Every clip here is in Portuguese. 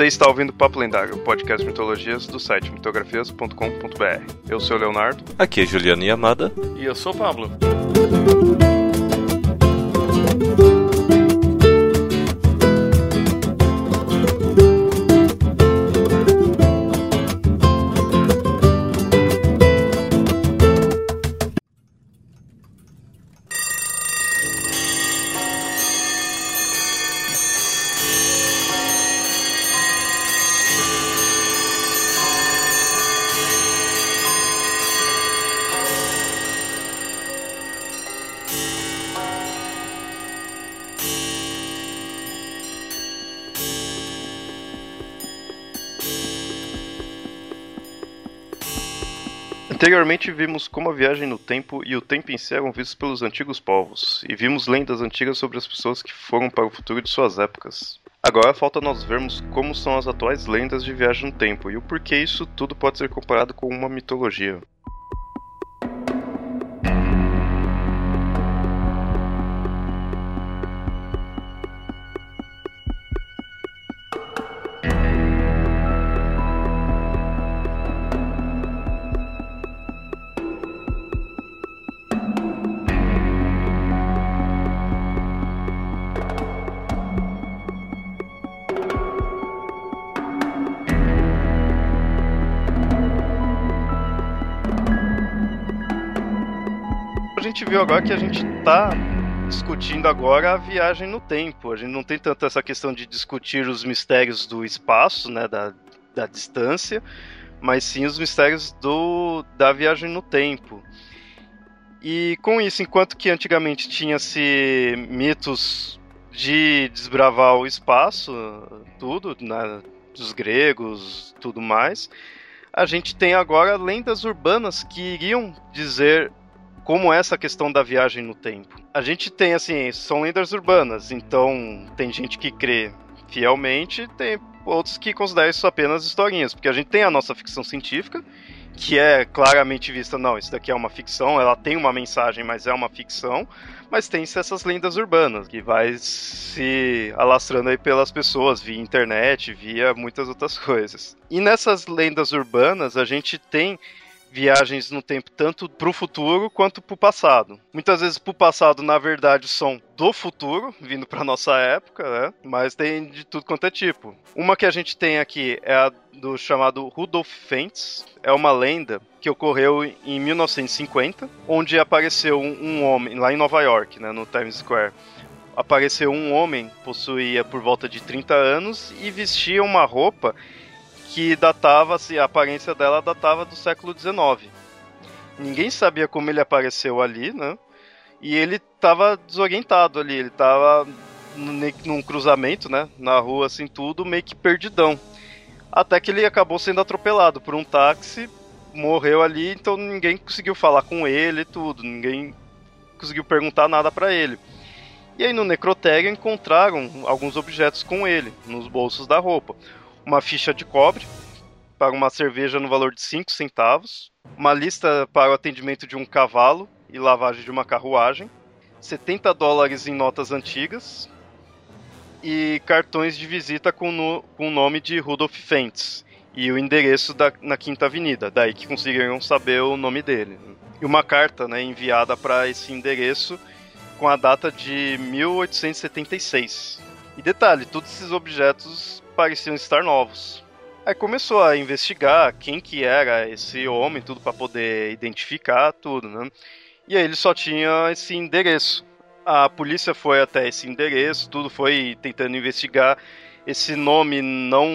Você está ouvindo Papo Lendário, o podcast de mitologias do site mitografias.com.br. Eu sou o Leonardo. Aqui é Juliana Yamada. E eu sou o Pablo. Anteriormente vimos como a viagem no tempo e o tempo em si eram vistos pelos antigos povos, e vimos lendas antigas sobre as pessoas que foram para o futuro de suas épocas. Agora falta nós vermos como são as atuais lendas de viagem no tempo e o porquê isso tudo pode ser comparado com uma mitologia. Gente viu agora que a gente tá discutindo agora a viagem no tempo. A gente não tem tanto essa questão de discutir os mistérios do espaço, né, da, da distância, mas sim os mistérios do, da viagem no tempo. E com isso, enquanto que antigamente tinha-se mitos de desbravar o espaço, tudo, né, dos gregos, tudo mais, a gente tem agora lendas urbanas que iriam dizer como essa questão da viagem no tempo. A gente tem assim, são lendas urbanas, então tem gente que crê fielmente, tem outros que consideram isso apenas historinhas, porque a gente tem a nossa ficção científica, que é claramente vista, não, isso daqui é uma ficção, ela tem uma mensagem, mas é uma ficção, mas tem essas lendas urbanas, que vai se alastrando aí pelas pessoas, via internet, via muitas outras coisas. E nessas lendas urbanas, a gente tem viagens no tempo tanto pro futuro quanto pro passado. Muitas vezes pro passado, na verdade, são do futuro, vindo pra nossa época, né? Mas tem de tudo quanto é tipo. Uma que a gente tem aqui é a do chamado Rudolf Fentz. É uma lenda que ocorreu em 1950, onde apareceu um, um homem lá em Nova York, né, no Times Square apareceu um homem, possuía por volta de 30 anos e vestia uma roupa que datava, se a aparência dela datava do século XIX. Ninguém sabia como ele apareceu ali, né? E ele estava desorientado ali, ele estava num cruzamento, né? Na rua, assim, tudo meio que perdidão. Até que ele acabou sendo atropelado por um táxi, morreu ali, então ninguém conseguiu falar com ele e tudo, ninguém conseguiu perguntar nada para ele. E aí no necrotério encontraram alguns objetos com ele, nos bolsos da roupa uma ficha de cobre para uma cerveja no valor de 5 centavos, uma lista para o atendimento de um cavalo e lavagem de uma carruagem, 70 dólares em notas antigas e cartões de visita com, no, com o nome de Rudolf Fentz e o endereço da, na Quinta Avenida, daí que conseguiram saber o nome dele. E uma carta né, enviada para esse endereço com a data de 1876. E detalhe, todos esses objetos pareciam estar novos. Aí começou a investigar quem que era esse homem, tudo para poder identificar tudo, né? E aí ele só tinha esse endereço. A polícia foi até esse endereço, tudo foi tentando investigar. Esse nome não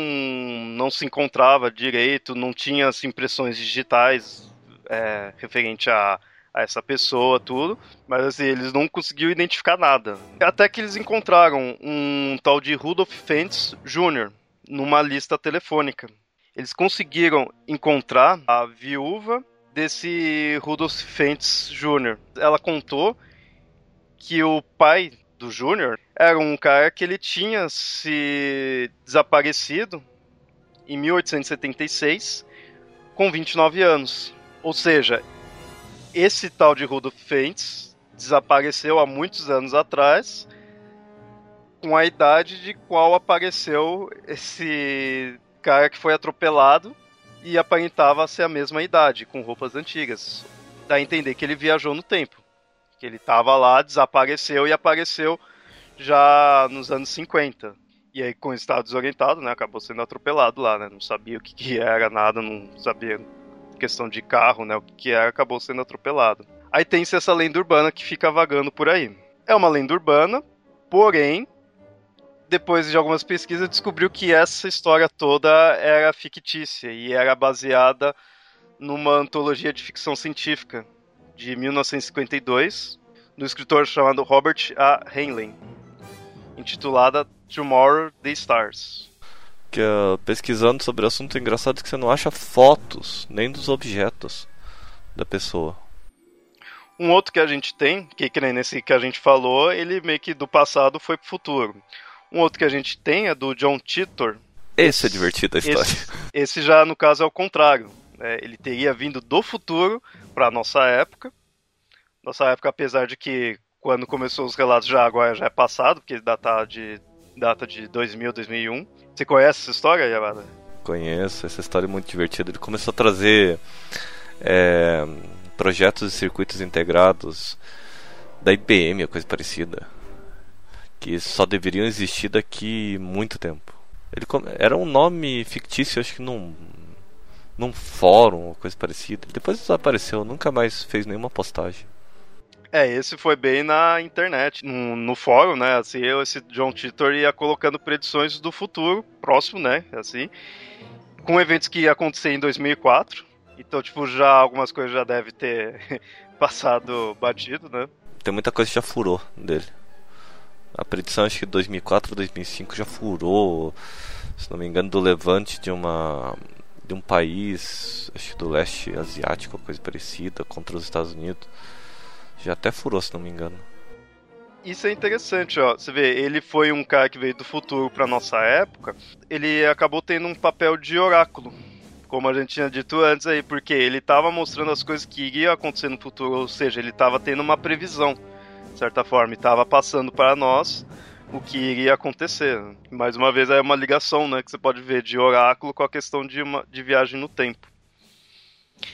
não se encontrava direito, não tinha as impressões digitais é, referente a, a essa pessoa, tudo, mas assim, eles não conseguiram identificar nada. Até que eles encontraram um tal de Rudolf Fentz Jr., numa lista telefônica. Eles conseguiram encontrar a viúva desse Rudolf Fentz Jr. Ela contou que o pai do Júnior era um cara que ele tinha se desaparecido em 1876 com 29 anos. Ou seja, esse tal de Rudolf Fentz desapareceu há muitos anos atrás com a idade de qual apareceu esse cara que foi atropelado e aparentava ser a mesma idade, com roupas antigas. Dá a entender que ele viajou no tempo. Que ele estava lá, desapareceu e apareceu já nos anos 50. E aí, com o estado desorientado, né, acabou sendo atropelado lá, né? Não sabia o que, que era, nada, não sabia questão de carro, né, o que, era, acabou sendo atropelado. Aí tem-se essa lenda urbana que fica vagando por aí. É uma lenda urbana, porém, depois de algumas pesquisas, descobriu que essa história toda era fictícia e era baseada numa antologia de ficção científica de 1952, do escritor chamado Robert A. Heinlein, intitulada Tomorrow the Stars. Que uh, pesquisando sobre o assunto é engraçado que você não acha fotos nem dos objetos da pessoa. Um outro que a gente tem, que, que nem nesse que a gente falou, ele meio que do passado foi pro futuro. Um outro que a gente tem é do John Titor. Esse é divertido a história. Esse, esse já, no caso, é o contrário. É, ele teria vindo do futuro para nossa época. Nossa época, apesar de que quando começou os relatos já agora já é passado, porque data de data de 2000, 2001. Você conhece essa história, Yamada? Conheço, essa história é muito divertida. Ele começou a trazer é, projetos e circuitos integrados da IBM, coisa parecida, que só deveriam existir daqui muito tempo. Ele era um nome fictício, acho que num num fórum ou coisa parecida. Depois desapareceu, nunca mais fez nenhuma postagem. É, esse foi bem na internet, no, no fórum, né? Assim, eu, esse John Titor ia colocando predições do futuro próximo, né? Assim, com eventos que ia acontecer em 2004. Então, tipo, já algumas coisas já deve ter passado batido, né? Tem muita coisa que já furou dele. A predição acho que 2004, 2005 já furou, se não me engano, do levante de uma de um país, acho que do leste asiático, coisa parecida, contra os Estados Unidos. Já até furou, se não me engano. Isso é interessante, ó. Você vê, ele foi um cara que veio do futuro para nossa época. Ele acabou tendo um papel de oráculo, como a gente tinha dito antes aí, porque ele estava mostrando as coisas que iriam acontecer no futuro, ou seja, ele estava tendo uma previsão, de certa forma, estava passando para nós o que iria acontecer. Mais uma vez é uma ligação, né, que você pode ver de oráculo com a questão de, uma, de viagem no tempo.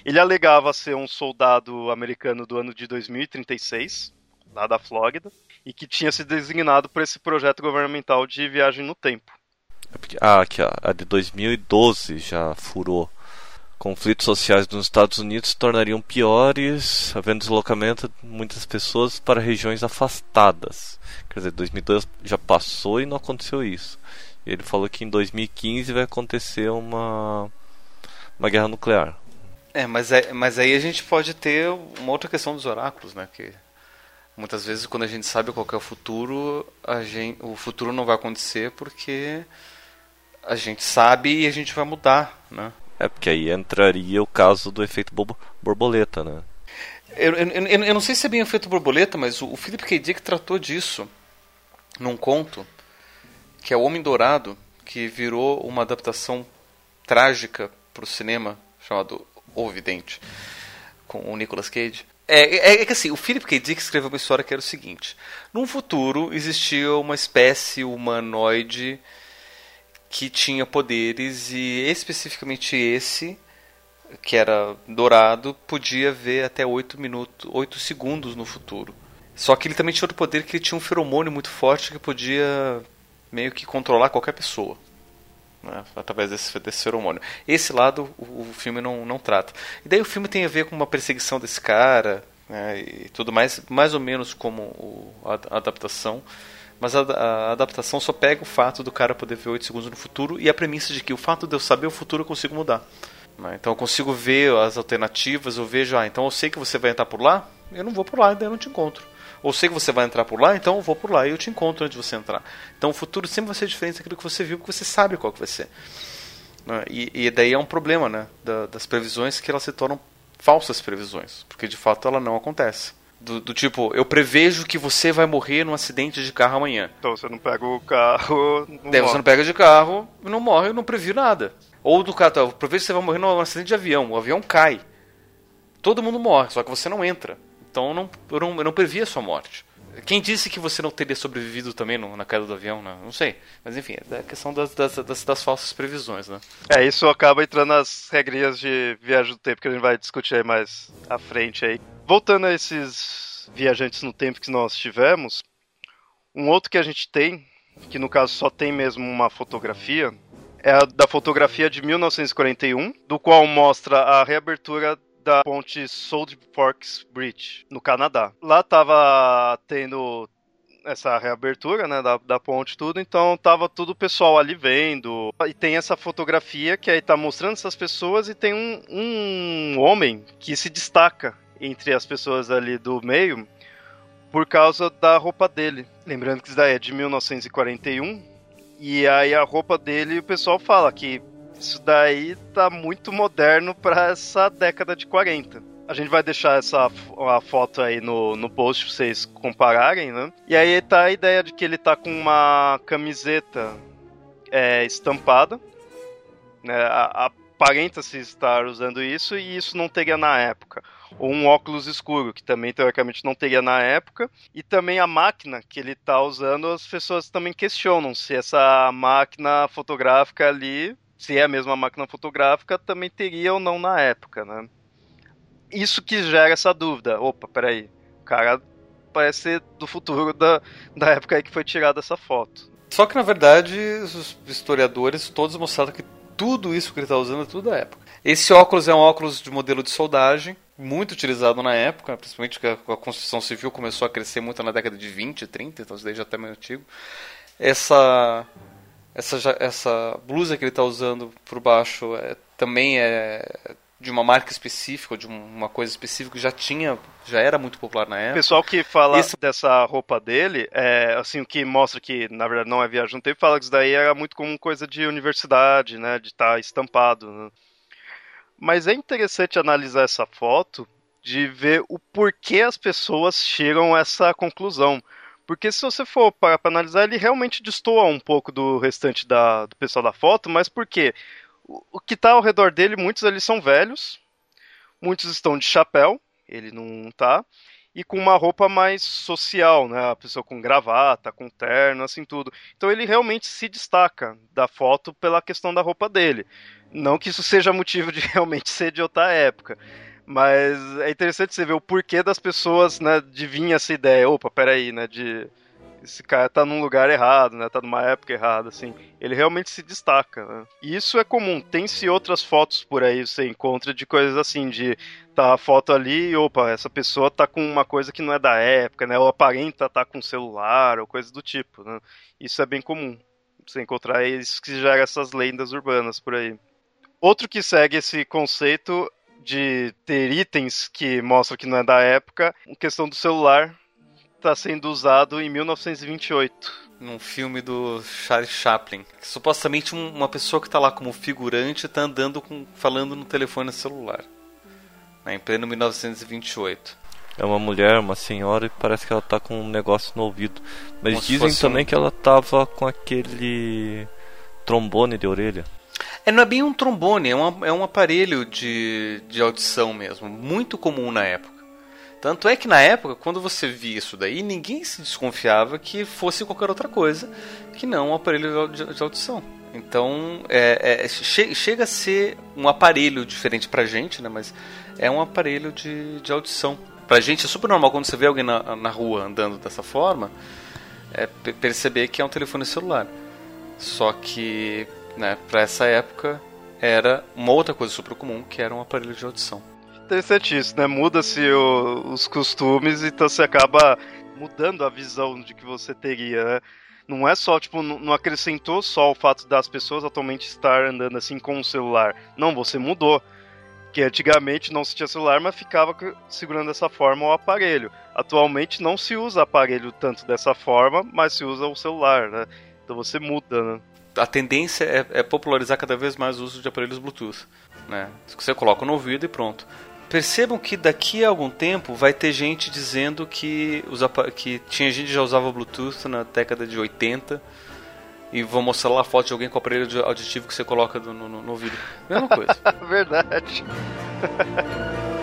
Ele alegava ser um soldado americano do ano de 2036, lá da Flórida, e que tinha se designado por esse projeto governamental de viagem no tempo. É ah, aqui, a de 2012 já furou. Conflitos sociais nos Estados Unidos se tornariam piores, havendo deslocamento de muitas pessoas para regiões afastadas. Quer dizer, 2012 já passou e não aconteceu isso. Ele falou que em 2015 vai acontecer uma, uma guerra nuclear. É, mas, é, mas aí a gente pode ter uma outra questão dos oráculos, né? Que muitas vezes quando a gente sabe qual é o futuro, a gente, o futuro não vai acontecer porque a gente sabe e a gente vai mudar, né? É, porque aí entraria o caso do efeito borboleta, né? Eu, eu, eu, eu não sei se é bem o efeito borboleta, mas o, o Philip K. Dick tratou disso num conto que é O Homem Dourado, que virou uma adaptação trágica para o cinema chamado o Vidente, com o Nicolas Cage. É, é, é, que assim, o Philip K. Dick escreveu uma história que era o seguinte: num futuro existia uma espécie humanoide que tinha poderes e especificamente esse que era dourado podia ver até 8 minutos, 8 segundos no futuro. Só que ele também tinha outro poder que ele tinha um feromônio muito forte que podia meio que controlar qualquer pessoa né, através desse, desse feromônio. Esse lado o, o, filme não, não trata. E daí o filme tem a ver com uma perseguição desse cara né, e tudo mais, mais ou menos como o, a, a, adaptação. Mas a, a, adaptação só pega o fato do cara poder ver 8 segundos no futuro e a premissa de que o fato de eu saber o futuro eu consigo mudar. Né, então eu consigo ver as alternativas, eu vejo, ah, então eu sei que você vai entrar por lá, eu não vou por lá, daí eu não te encontro. Ou sei que você vai entrar por lá, então eu vou por lá e eu te encontro antes de você entrar. Então o futuro sempre vai ser diferente daquilo que você viu, porque você sabe qual que vai ser. Né? E, e daí é um problema né, da, das previsões que elas se tornam falsas previsões, porque de fato ela não acontece. Do, do, tipo, eu prevejo que você vai morrer num acidente de carro amanhã. Então você não pega o carro. Não Daí você não pega de carro, não morre, eu não previ nada. Ou do cara, eu prevejo que você vai morrer num acidente de avião, o avião cai. Todo mundo morre, só que você não entra. Então eu não, eu não, eu não previ a sua morte. Quem disse que você não teria sobrevivido também no, na queda do avião? Né? Não sei. Mas enfim, é a questão das, das, das, das, falsas previsões, né? É, isso acaba entrando nas regrinhas de viagem do tempo que a gente vai discutir aí mais à frente aí. Voltando a esses viajantes no tempo que nós tivemos, um outro que a gente tem, que no caso só tem mesmo uma fotografia, é a da fotografia de 1941, do qual mostra a reabertura da ponte Salt Forks Bridge, no Canadá. Lá tava tendo essa reabertura, né, da, da ponte tudo, então tava tudo o pessoal ali vendo, e tem essa fotografia que aí tá mostrando essas pessoas e tem um, um homem que se destaca entre as pessoas ali do meio por causa da roupa dele. Lembrando que isso daí é de 1941, e aí a roupa dele, o pessoal fala que isso daí tá muito moderno para essa década de 40. A gente vai deixar essa a foto aí no, no post pra vocês compararem, né? E aí tá a ideia de que ele tá com uma camiseta é, estampada, né? Aparenta-se estar usando isso e isso não teria na época. Ou um óculos escuro, que também teoricamente não teria na época. E também a máquina que ele tá usando, as pessoas também questionam se essa máquina fotográfica ali se é a mesma máquina fotográfica, também teria ou não na época, né? Isso que gera essa dúvida. Opa, peraí, o cara parece ser do futuro da, da época aí que foi tirada essa foto. Só que na verdade os historiadores todos mostraram que tudo isso que ele está usando é tudo da época. Esse óculos é um óculos de modelo de soldagem, muito utilizado na época, principalmente que a construção civil começou a crescer muito na década de 20, 30, então isso daí já está meio antigo. Essa essa, essa blusa que ele está usando por baixo é, também é de uma marca específica, de uma coisa específica que já tinha, já era muito popular na época. O pessoal que fala Esse... dessa roupa dele, é, assim, o que mostra que na verdade não é viagem no tempo, fala que isso daí era muito como coisa de universidade, né, de estar tá estampado. Né? Mas é interessante analisar essa foto de ver o porquê as pessoas chegam a essa conclusão. Porque se você for para analisar, ele realmente destoa um pouco do restante da, do pessoal da foto, mas por quê? O, o que está ao redor dele, muitos ali são velhos, muitos estão de chapéu, ele não tá, e com uma roupa mais social, né? A pessoa com gravata, com terno, assim tudo. Então ele realmente se destaca da foto pela questão da roupa dele. Não que isso seja motivo de realmente ser de outra época. Mas é interessante você ver o porquê das pessoas, né, de vir essa ideia, opa, peraí, né, de esse cara tá num lugar errado, né? Tá numa época errada, assim. Ele realmente se destaca, né? E isso é comum. Tem-se outras fotos por aí, você encontra de coisas assim, de tá a foto ali e, opa, essa pessoa tá com uma coisa que não é da época, né? Ou aparenta tá com celular, ou coisa do tipo, né? Isso é bem comum. Você encontrar isso que gera essas lendas urbanas por aí. Outro que segue esse conceito de ter itens que mostram que não é da época, a questão do celular está sendo usado em 1928. Num filme do Charles Chaplin. Supostamente uma pessoa que está lá como figurante está andando com, falando no telefone celular. Né, em pleno 1928. É uma mulher, uma senhora, e parece que ela está com um negócio no ouvido. Mas como dizem também um... que ela estava com aquele trombone de orelha. É, não é bem um trombone, é, uma, é um aparelho de, de audição mesmo, muito comum na época. Tanto é que na época, quando você via isso daí, ninguém se desconfiava que fosse qualquer outra coisa que não um aparelho de, de audição. Então, é, é, che, chega a ser um aparelho diferente pra gente, né? Mas é um aparelho de, de audição. Pra gente é super normal quando você vê alguém na, na rua andando dessa forma, é perceber que é um telefone celular. Só que né, para essa época era uma outra coisa super comum, que era um aparelho de audição. Interessante isso, né? Muda-se os costumes, então você acaba mudando a visão de que você teria, né? Não é só, tipo, não acrescentou só o fato das pessoas atualmente estar andando assim com o celular. Não, você mudou. Que antigamente não se tinha celular, mas ficava segurando dessa forma o aparelho. Atualmente não se usa aparelho tanto dessa forma, mas se usa o celular, né? Então você muda, né? A tendência é, é, popularizar cada vez mais o uso de aparelhos Bluetooth. Né? Você coloca no ouvido e pronto. Percebam que daqui a algum tempo vai ter gente dizendo que, os, que tinha gente que já usava Bluetooth na década de 80 e vou mostrar lá a foto de alguém com aparelho auditivo que você coloca no, no, no ouvido. Mesma coisa. Verdade.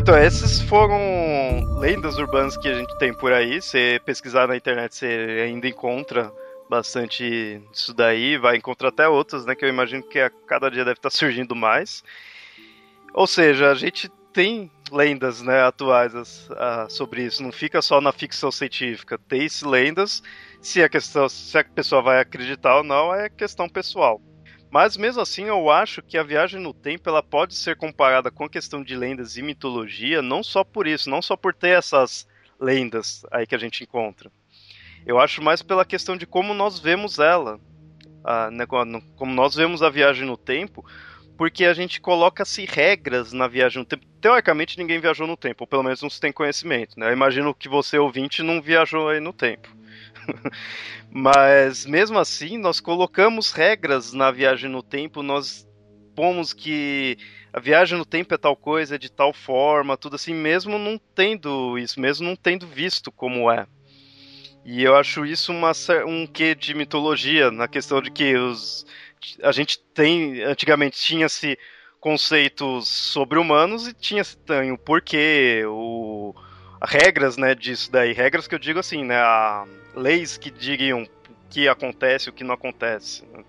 então, esses foram lendas urbanas que a gente tem por aí. Você pesquisar na internet, você ainda encontra bastante disso daí. Vai encontrar até outras, né? Que eu imagino que a cada dia deve estar surgindo mais. Ou seja, a gente tem lendas né, atuais uh, sobre isso. Não fica só na ficção científica. Tem lendas. Se a, questão, se a pessoa vai acreditar ou não é questão pessoal. Mas mesmo assim, eu acho que a viagem no tempo ela pode ser comparada com a questão de lendas e mitologia, não só por isso, não só por ter essas lendas aí que a gente encontra. Eu acho mais pela questão de como nós vemos ela, né, como nós vemos a viagem no tempo, porque a gente coloca-se regras na viagem no tempo. Teoricamente, ninguém viajou no tempo, ou pelo menos não se tem conhecimento. Né? Eu imagino que você, ouvinte, não viajou aí no tempo. Mas mesmo assim, nós colocamos regras na viagem no tempo, nós pomos que a viagem no tempo é tal coisa, é de tal forma, tudo assim, mesmo não tendo isso, mesmo não tendo visto como é. E eu acho isso uma, um quê de mitologia, na questão de que os, a gente tem, antigamente tinha-se conceitos sobre-humanos e tinha-se o porquê, o, regras né, disso daí. Regras que eu digo assim, né, a, leis que digam o que acontece e o que não acontece. Né?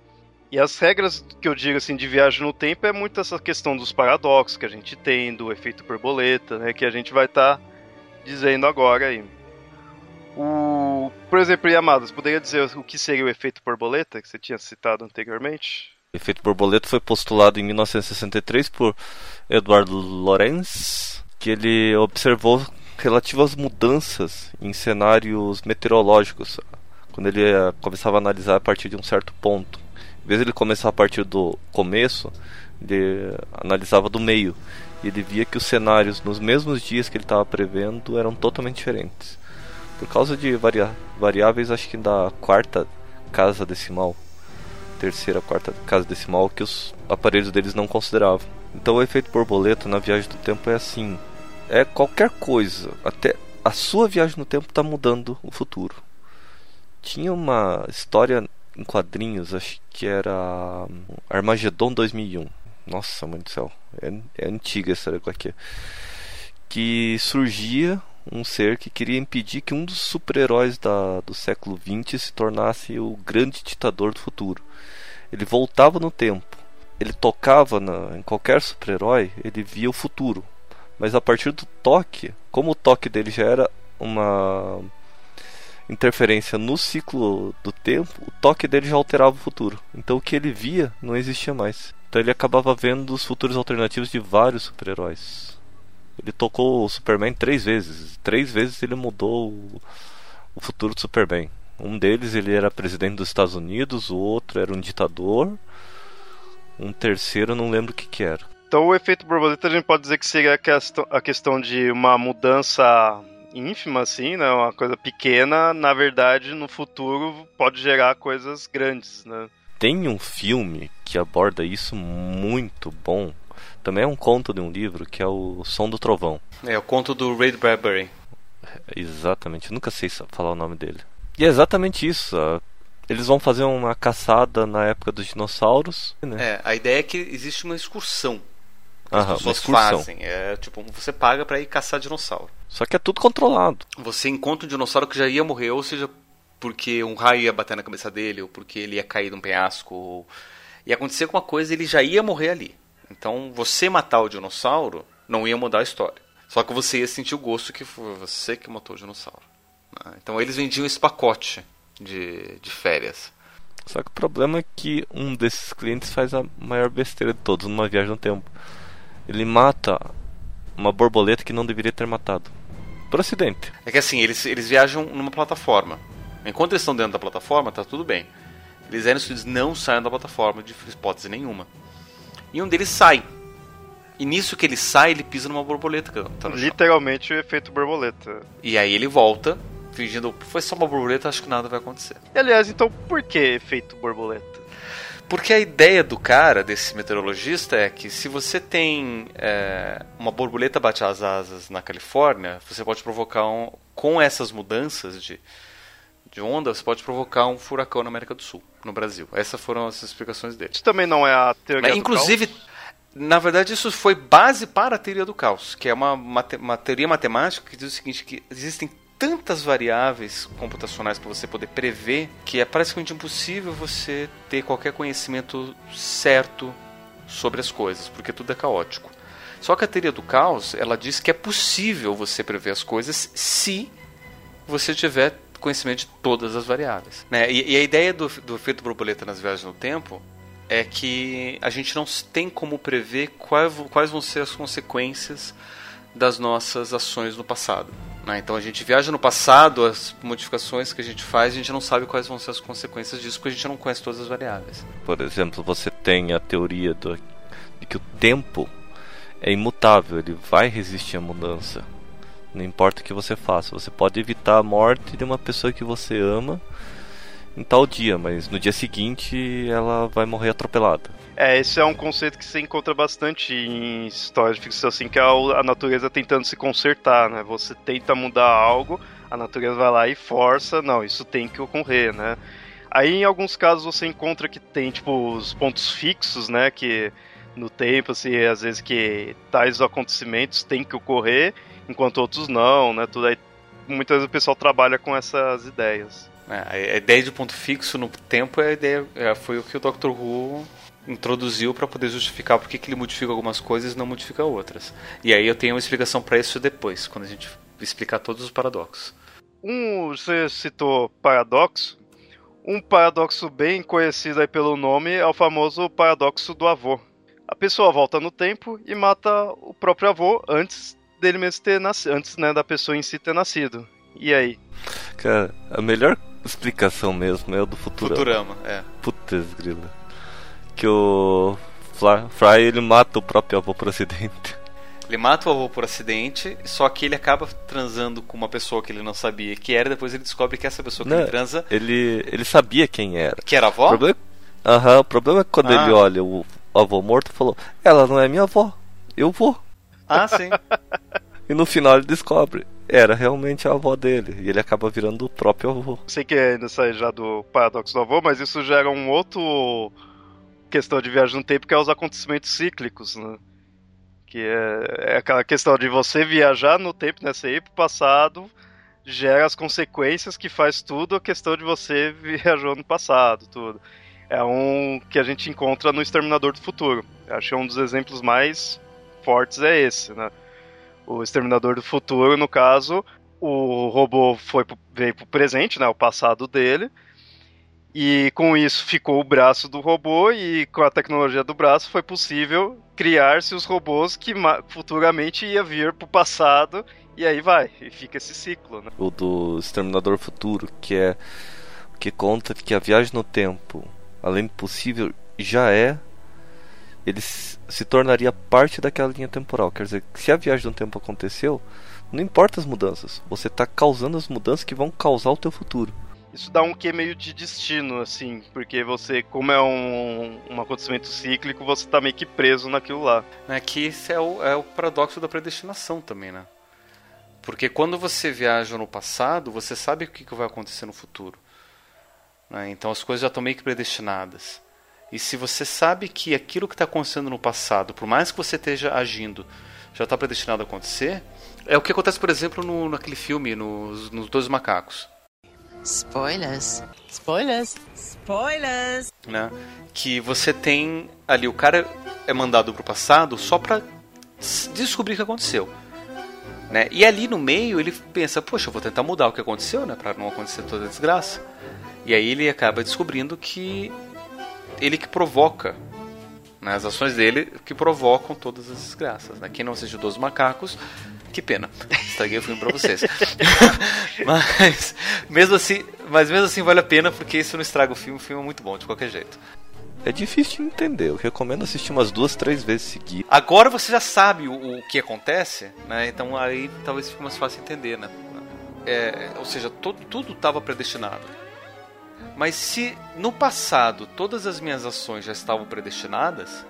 E as regras que eu digo assim de viagem no tempo é muito essa questão dos paradoxos que a gente tem, do efeito borboleta, né, que a gente vai estar tá dizendo agora aí. O, por exemplo, Yamada, você poderia dizer o que seria o efeito borboleta que você tinha citado anteriormente? O efeito borboleta foi postulado em 1963 por Edward Lorenz, que ele observou relativas mudanças em cenários meteorológicos, quando ele eh, começava a analisar a partir de um certo ponto. Em vez de ele começar a partir do começo, ele analisava do meio. E ele via que os cenários nos mesmos dias que ele estava prevendo eram totalmente diferentes. Por causa de variáveis, acho que da quarta casa decimal, terceira, quarta casa decimal, que os aparelhos deles não consideravam. Então o efeito borboleta na viagem do tempo é assim: é qualquer coisa, até a sua viagem no tempo está mudando o futuro. Tinha uma história em quadrinhos, acho que era Armagedon 2001. Nossa, mãe do céu, é, é antiga essa aqui. Que surgia um ser que queria impedir que um dos super-heróis do século XX se tornasse o grande ditador do futuro. Ele voltava no tempo, ele tocava na, em qualquer super-herói, ele via o futuro, mas a partir do toque, como o toque dele já era uma interferência no ciclo do tempo, o toque dele já alterava o futuro. Então o que ele via não existia mais. Então ele acabava vendo os futuros alternativos de vários super-heróis. Ele tocou o Superman três vezes. Três vezes ele mudou o, futuro do Superman. Um deles ele era presidente dos Estados Unidos, o outro era um ditador. Um terceiro eu não lembro o que, que era. Então o efeito borboleta a gente pode dizer que seria a questão, a questão de uma mudança ínfima, assim, né? Uma coisa pequena, na verdade, no futuro pode gerar coisas grandes, né? Tem um filme que aborda isso muito bom. Também é um conto de um livro que é o Som do Trovão. É o conto do Ray Bradbury. Exatamente, eu nunca sei falar o nome dele. E é exatamente isso. Eles vão fazer uma caçada na época dos dinossauros. Né? É, a ideia é que existe uma excursão as Aham, pessoas fazem. É tipo, você paga para ir caçar dinossauro. Só que é tudo controlado. Você encontra um dinossauro que já ia morrer, ou seja, porque um raio ia bater na cabeça dele, ou porque ele ia cair de um penhasco, ou... e acontecer alguma coisa, ele já ia morrer ali. Então, você matar o dinossauro não ia mudar a história. Só que você ia sentir o gosto que foi você que matou o dinossauro. Né? Então, eles vendiam esse pacote de, de férias. Só que o problema é que um desses clientes faz a maior besteira de todos numa viagem no tempo ele mata uma borboleta que não deveria ter matado. Por acidente. É que assim, eles, eles viajam numa plataforma. Enquanto eles estão dentro da plataforma, tá tudo bem. Eles eles não saem da plataforma de hipótese nenhuma. E um deles sai. E nisso que ele sai, ele pisa numa borboleta. Tá Literalmente o efeito borboleta. E aí ele volta, fingindo, foi só uma borboleta, acho que nada vai acontecer. E, aliás, então por que efeito borboleta? Porque a ideia do cara, desse meteorologista, é que se você tem é, uma borboleta bate as asas na Califórnia, você pode provocar um, com essas mudanças de, de onda, você pode provocar um furacão na América do Sul, no Brasil. Essas foram as explicações dele. Isso também não é a teoria Mas, Inclusive, Na verdade, isso foi base para a teoria do caos, que é uma, uma, uma teoria matemática que diz o seguinte, que existem tantas variáveis computacionais para você poder prever que é praticamente impossível você ter qualquer conhecimento certo sobre as coisas, porque tudo é caótico. Só que a teoria do caos, ela diz que é possível você prever as coisas se você tiver conhecimento de todas as variáveis. Né? E, e, a ideia do, do efeito borboleta nas viagens no tempo é que a gente não tem como prever quais, quais vão ser as consequências das nossas ações no passado. Né? Então a gente viaja no passado, as modificações que a gente faz, a gente não sabe quais vão ser as consequências disso, porque a gente não conhece todas as variáveis. Por exemplo, você tem a teoria do, de que o tempo é imutável, ele vai resistir à mudança. Não importa o que você faça, você pode evitar a morte de uma pessoa que você ama em tal dia, mas no dia seguinte ela vai morrer atropelada. É, esse é um conceito que se encontra bastante em histórias de ficção, assim, que é a natureza tentando se consertar, né? Você tenta mudar algo, a natureza vai lá e força, não, isso tem que ocorrer, né? Aí em alguns casos você encontra que tem, tipo, os pontos fixos, né? Que no tempo, assim, às vezes que tais acontecimentos têm que ocorrer, enquanto outros não, né? Tudo aí, muitas vezes o pessoal trabalha com essas ideias. É, a ideia de ponto fixo no tempo é a ideia, é, foi o que o Dr. Who introduziu para poder justificar por que ele modifica algumas coisas e não modifica outras. E aí eu tenho uma explicação para isso depois, quando a gente explicar todos os paradoxos. Um, você citou paradoxo. Um paradoxo bem conhecido aí pelo nome é o famoso paradoxo do avô. A pessoa volta no tempo e mata o próprio avô antes dele mesmo ter nascido, antes né, da pessoa em si ter nascido. E aí? Cara, a melhor explicação mesmo é o do Futurama. Futurama, é. Putz, grila. Que o Fry ele mata o próprio avô por acidente. Ele mata o avô por acidente, só que ele acaba transando com uma pessoa que ele não sabia que era, depois ele descobre que essa pessoa que não, ele transa. Ele, ele sabia quem era. Que era a avó? O problema, uhum, o problema é que quando ah. ele olha o avô morto, falou: Ela não é minha avó, eu vou. Ah, sim. e no final ele descobre: era realmente a avó dele. E ele acaba virando o próprio avô. Sei que ainda sai já do paradoxo do avô, mas isso gera um outro questão de viagem no tempo que é os acontecimentos cíclicos, né? Que é, é aquela questão de você viajar no tempo, né? Você ir pro passado, gera as consequências que faz tudo a questão de você viajou no passado, tudo. É um que a gente encontra no Exterminador do Futuro. Eu acho que um dos exemplos mais fortes é esse, né? o Exterminador do Futuro, no caso, o robô foi veio pro presente, né, o passado dele, e com isso ficou o braço do robô e com a tecnologia do braço foi possível criar-se os robôs que futuramente ia vir pro passado e aí vai, e fica esse ciclo, né? O do Exterminador Futuro, que é que conta que a viagem no tempo, além do possível, já é ele se tornaria parte daquela linha temporal. Quer dizer, se a viagem no tempo aconteceu, não importa as mudanças, você está causando as mudanças que vão causar o teu futuro. Isso dá um quê meio de destino, assim, porque você, como é um, um acontecimento cíclico, você está meio que preso naquilo lá. É que isso é o, é o paradoxo da predestinação também, né? Porque quando você viaja no passado, você sabe o que, vai acontecer no futuro. Né? Então as coisas já estão meio que predestinadas. E se você sabe que aquilo que está acontecendo no passado, por mais que você esteja agindo, já está predestinado a acontecer, é o que acontece, por exemplo, no, naquele filme, nos Dois Macacos. Spoilers. Spoilers. Spoilers. Né? Que você tem ali, o cara é mandado para o passado só para descobrir o que aconteceu. Né? E ali no meio ele pensa, poxa, eu vou tentar mudar o que aconteceu, né, para não acontecer toda a desgraça. E aí ele acaba descobrindo que ele que provoca. Né, as ações dele que provocam todas as desgraças. Né? Quem não assistiu Dos Macacos, que pena. Estraguei o filme pra vocês. mas, mesmo assim, mas mesmo assim vale a pena porque isso não estraga o filme. O filme é muito bom, de qualquer jeito. É difícil de entender. Eu recomendo assistir umas duas, três vezes seguidas. Agora você já sabe o, o, que acontece, né? Então aí talvez fique mais fácil entender, né? É, ou seja, todo, tudo estava predestinado. Mas se no passado todas as minhas ações já estavam predestinadas,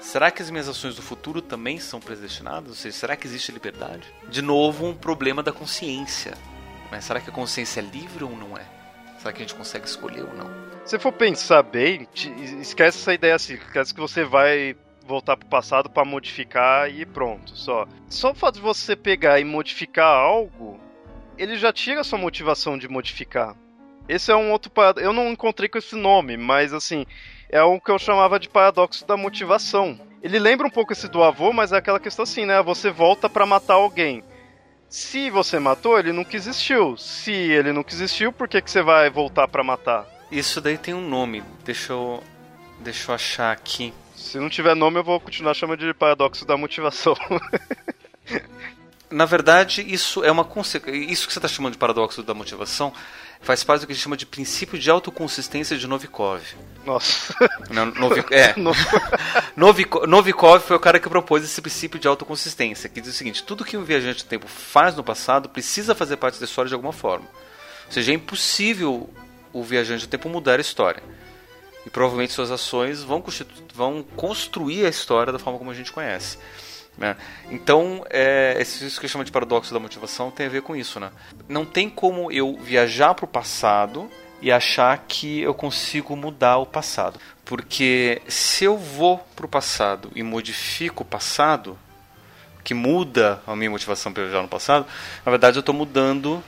será que as minhas ações do futuro também são predestinadas? Ou seja, será que existe liberdade? De novo, um problema da consciência. Mas será que a consciência é livre ou não é? Será que a gente consegue escolher ou não? Se for pensar bem, esquece essa ideia assim, esquece que você vai voltar pro passado para modificar e pronto, só. Só o fato de você pegar e modificar algo, ele já tira a sua motivação de modificar. Esse é um outro. Eu não encontrei com esse nome, mas assim, é o que eu chamava de paradoxo da motivação. Ele lembra um pouco esse do avô, mas é aquela questão assim, né? Você volta para matar alguém. Se você matou, ele nunca existiu. Se ele nunca existiu, por que, que você vai voltar para matar? Isso daí tem um nome. Deixa eu, deixa eu achar aqui. Se não tiver nome, eu vou continuar chamando de paradoxo da motivação. Na verdade, isso é uma consequência. Isso que você está chamando de paradoxo da motivação faz parte do que a gente chama de princípio de autoconsistência de Novikov. Nossa. Não, Novi, é. Novikov, Novikov foi o cara que propôs esse princípio de autoconsistência, que diz o seguinte: tudo que um viajante do tempo faz no passado precisa fazer parte da história de alguma forma. Ou seja, é impossível o viajante do tempo mudar a história. E provavelmente suas ações vão, vão construir a história da forma como a gente conhece. Né? Então, é, isso que eu chamo de paradoxo da motivação tem a ver com isso. Né? Não tem como eu viajar para o passado e achar que eu consigo mudar o passado. Porque se eu vou para o passado e modifico o passado, que muda a minha motivação para viajar no passado, na verdade eu estou mudando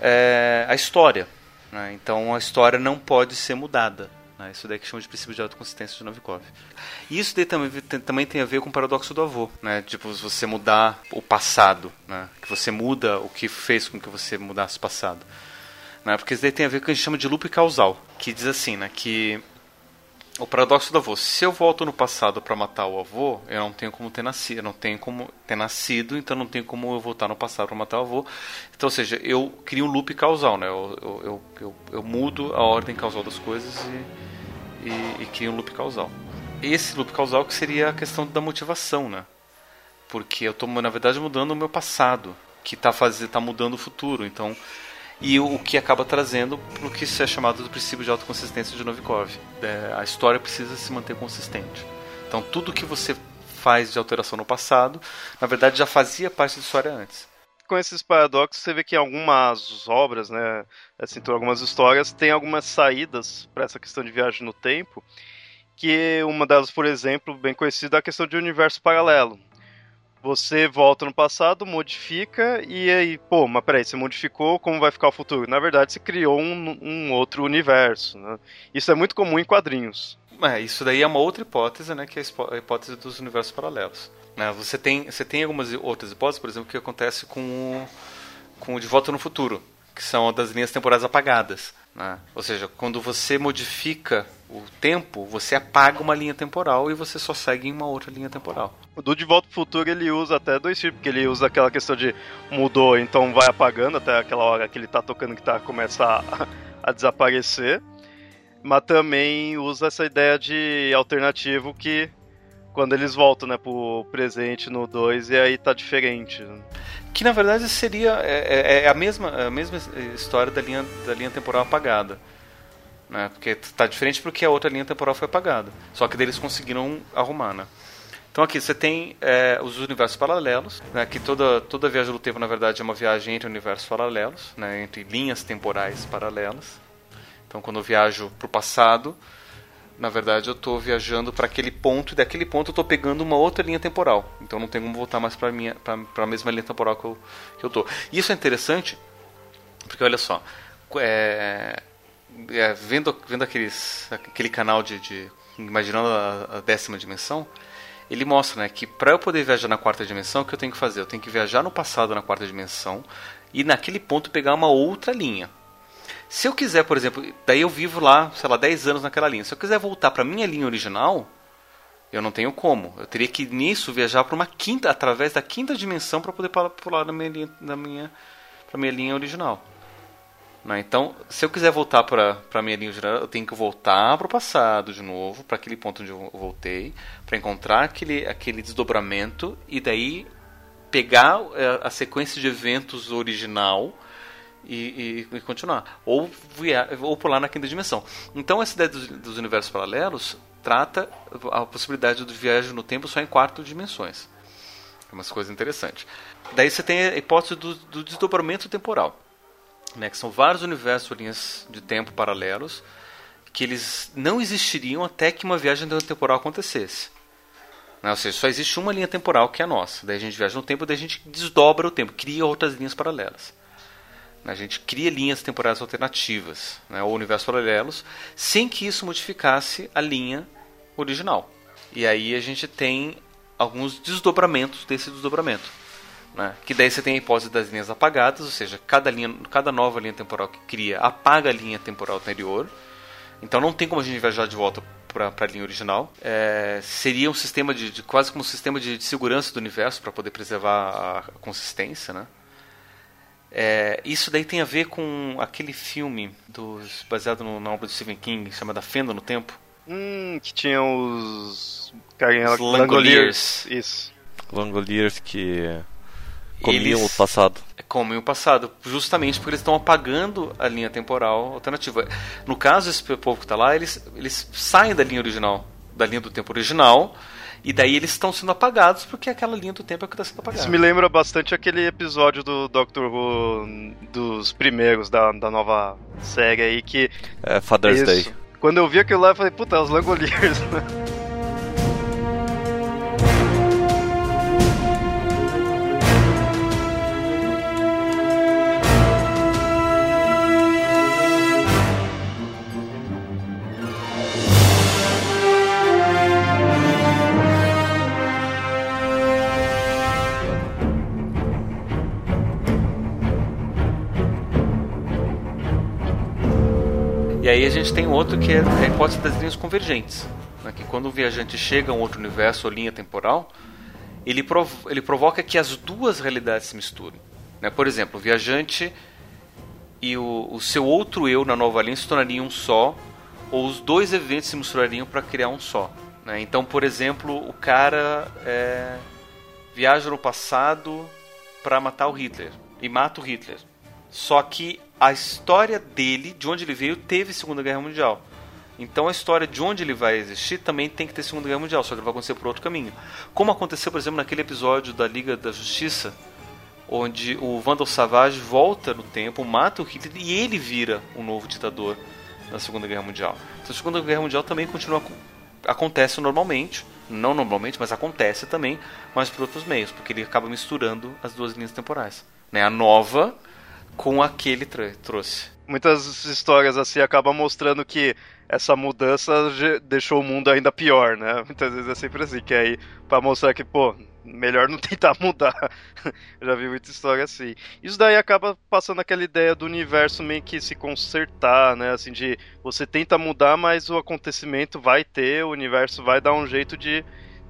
é, a história. Né? Então a história não pode ser mudada. Né? Isso daí que chama de princípio de autoconsistência de Novikov. E isso daí também tem, também tem a ver com o paradoxo do avô, né? Tipo, você mudar o passado, né? Que você muda o que fez com que você mudasse o passado. Né? Porque isso daí tem a ver com o que a gente chama de loop causal, que diz assim, né? Que o paradoxo do avô. Se eu volto no passado para matar o avô, eu não tenho como ter nascido, não tenho como ter nascido, então não tenho como eu voltar no passado para matar o avô. Então, ou seja, eu crio um loop causal, né? Eu, eu, eu, eu, mudo a ordem causal das coisas e, e, e crio um loop causal. Esse loop causal que seria a questão da motivação, né? Porque eu estou, na verdade, mudando o meu passado, que está tá mudando o futuro. Então, e o que acaba trazendo o que é chamado do princípio de autoconsistência de Novikov. É, a história precisa se manter consistente. Então, tudo que você faz de alteração no passado, na verdade, já fazia parte da história antes. Com esses paradoxos, você vê que algumas obras, né, assim, algumas histórias, tem algumas saídas para essa questão de viagem no tempo, que uma delas, por exemplo, bem conhecida, é a questão de universo paralelo. Você volta no passado, modifica e aí, pô, mas peraí, você modificou, como vai ficar o futuro? Na verdade, você criou um, um outro universo. Né? Isso é muito comum em quadrinhos. É, isso daí é uma outra hipótese, né, que é a hipótese dos universos paralelos. Né? Você, tem, você tem algumas outras hipóteses, por exemplo, que acontece com o, com o De Volta no Futuro, que são das linhas temporais apagadas. Né? Ou seja, quando você modifica o tempo, você apaga uma linha temporal e você só segue em uma outra linha temporal. O do De Volta pro Futuro ele usa até dois tipos, porque ele usa aquela questão de mudou, então vai apagando até aquela hora que ele tá tocando que tá, começa a, a desaparecer. Mas também usa essa ideia de alternativo que quando eles voltam né, pro presente no 2 e aí tá diferente. Que na verdade seria é, é, é a, mesma, a mesma história da linha, da linha temporal apagada. Né? Porque tá diferente porque a outra linha temporal foi apagada. Só que deles conseguiram arrumar, né? Então aqui você tem é, os universos paralelos, né, que toda, toda viagem do tempo na verdade é uma viagem entre universos paralelos, né, entre linhas temporais paralelas. Então quando eu viajo para o passado, na verdade eu estou viajando para aquele ponto e daquele ponto eu estou pegando uma outra linha temporal. Então não tem como voltar mais para a mesma linha temporal que eu que eu tô. Isso é interessante porque olha só, é, é, vendo vendo aqueles aquele canal de, de imaginando a, a, décima dimensão, ele mostra, né, que para eu poder viajar na quarta dimensão, o que eu tenho que fazer? Eu tenho que viajar no passado na quarta dimensão e naquele ponto pegar uma outra linha. Se eu quiser, por exemplo, daí eu vivo lá, sei lá, 10 anos naquela linha. Se eu quiser voltar para minha linha original, eu não tenho como. Eu teria que nisso viajar para uma quinta, através da quinta dimensão para poder pular na minha na minha, para minha linha original. Né? Então, se eu quiser voltar para a minha linha original, eu tenho que voltar para o passado de novo, para aquele ponto onde eu voltei, para encontrar aquele, aquele desdobramento e daí pegar eh, a sequência de eventos original e, e, e, continuar. Ou, via, ou pular na quinta dimensão. Então, essa ideia dos, dos, universos paralelos trata a possibilidade do viagem no tempo só em quatro dimensões. É uma coisa interessante. Daí você tem a hipótese do, do desdobramento temporal, né, que são vários universos linhas de tempo paralelos que eles não existiriam até que uma viagem temporal acontecesse. Né? Ou seja, só existe uma linha temporal que é a nossa. Daí a gente viaja no tempo, daí a gente desdobra o tempo, cria outras linhas paralelas. Né? A gente cria linhas temporais alternativas, né? ou universos paralelos, sem que isso modificasse a linha original. E aí a gente tem alguns desdobramentos desse desdobramento. Né? Que daí você tem a hipótese das linhas apagadas, ou seja, cada, linha, cada nova linha temporal que cria apaga a linha temporal anterior. Então não tem como a gente viajar de volta para a linha original. É, seria um sistema de, de, quase como um sistema de, de segurança do universo para poder preservar a consistência, né? É, isso daí tem a ver com aquele filme dos, baseado no, na obra do Stephen King, chamada Fenda no Tempo. Hum, que tinha os. Carinha, Os Langoliers. Isso. Langoliers que comiam Eles- o passado. Como o passado, justamente porque eles estão apagando a linha temporal alternativa. No caso, esse povo que está lá, eles, eles saem da linha original, da linha do tempo original, e daí eles estão sendo apagados porque aquela linha do tempo é que está sendo apagada. Isso me lembra bastante aquele episódio do Doctor Who dos primeiros da, da nova série aí que. É Father's isso. Day. Quando eu vi aquilo lá, eu falei, puta, é os Langoliers, né? aí a gente tem outro que é a hipótese das linhas convergentes. Né? Que quando um viajante chega a um outro universo ou linha temporal, ele, ele provoca que as duas realidades se misturem. Né? Por exemplo, o viajante e o, o seu outro eu na nova linha se tornariam um só, ou os dois eventos se misturariam para criar um só. né? Então, por exemplo, o cara é, viaja no passado para matar o Hitler e mata o Hitler. Só que a história dele, de onde ele veio, teve Segunda Guerra Mundial. Então a história de onde ele vai existir também tem que ter Segunda Guerra Mundial, só que vai acontecer por outro caminho. Como aconteceu, por exemplo, naquele episódio da Liga da Justiça, onde o Vandal Savage volta no tempo, mata o Hitler e ele vira um novo ditador na Segunda Guerra Mundial. Então a Segunda Guerra Mundial também continua acontece normalmente, não normalmente, mas acontece também, mas por outros meios, porque ele acaba misturando as duas linhas temporais, né? A nova com a que ele tra- trouxe. Muitas histórias assim acabam mostrando que essa mudança deixou o mundo ainda pior, né? Muitas vezes é sempre assim, que aí pra mostrar que, pô, melhor não tentar mudar. Já vi muita história assim. Isso daí acaba passando aquela ideia do universo meio que se consertar, né? Assim, de você tenta mudar, mas o acontecimento vai ter, o universo vai dar um jeito de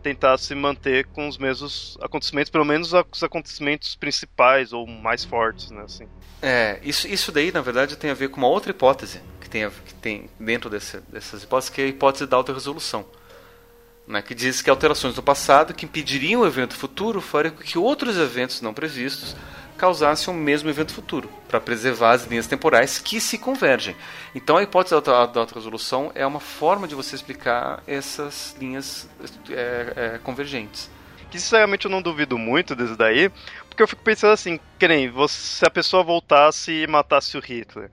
tentar se manter com os mesmos acontecimentos, pelo menos os acontecimentos principais ou mais fortes, né? Assim. É, isso, isso daí, na verdade, tem a ver com uma outra hipótese que tem, que tem dentro desse, dessas hipóteses, que é a hipótese da autorresolução. Né, que diz que alterações do passado que impediriam o evento futuro fariam com que outros eventos não previstos causassem o mesmo evento futuro, para preservar as linhas temporais que se convergem. Então a hipótese da da autorresolução é uma forma de você explicar essas linhas é, é, convergentes. que sinceramente eu não duvido muito disso daí, porque eu fico pensando assim, que nem se a pessoa voltasse e matasse o Hitler.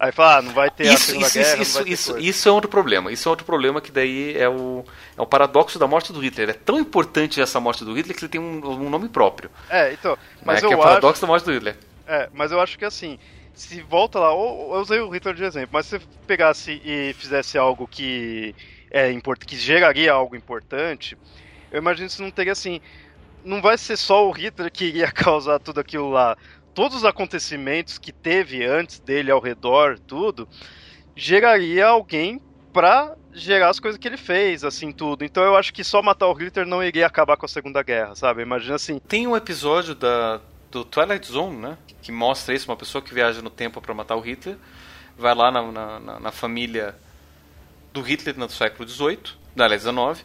Aí fala, ah, não vai ter a Isso, Segunda isso, Guerra, isso, isso, isso, é outro problema. Isso é outro problema que daí é o, é o paradoxo da morte do Hitler. É tão importante essa morte do Hitler que ele tem um, um nome próprio. É, então, mas né, que é eu o acho, paradoxo da morte do Hitler. é, mas eu acho que assim, se volta lá, ou, eu usei o Hitler de exemplo, mas se você pegasse e fizesse algo que é que geraria algo importante, eu imagino que isso não teria assim, não vai ser só o Hitler que iria causar tudo aquilo lá. Todos os acontecimentos que teve antes dele ao redor, tudo, geraria alguém pra gerar as coisas que ele fez, assim, tudo. Então eu acho que só matar o Hitler não iria acabar com a Segunda Guerra, sabe? Imagina assim, Tem um episódio da, do Twilight Zone, né? Que mostra isso, uma pessoa que viaja no tempo para matar o Hitler. Vai lá na, na, na- família do Hitler no século XVIII, da aliás, XIX,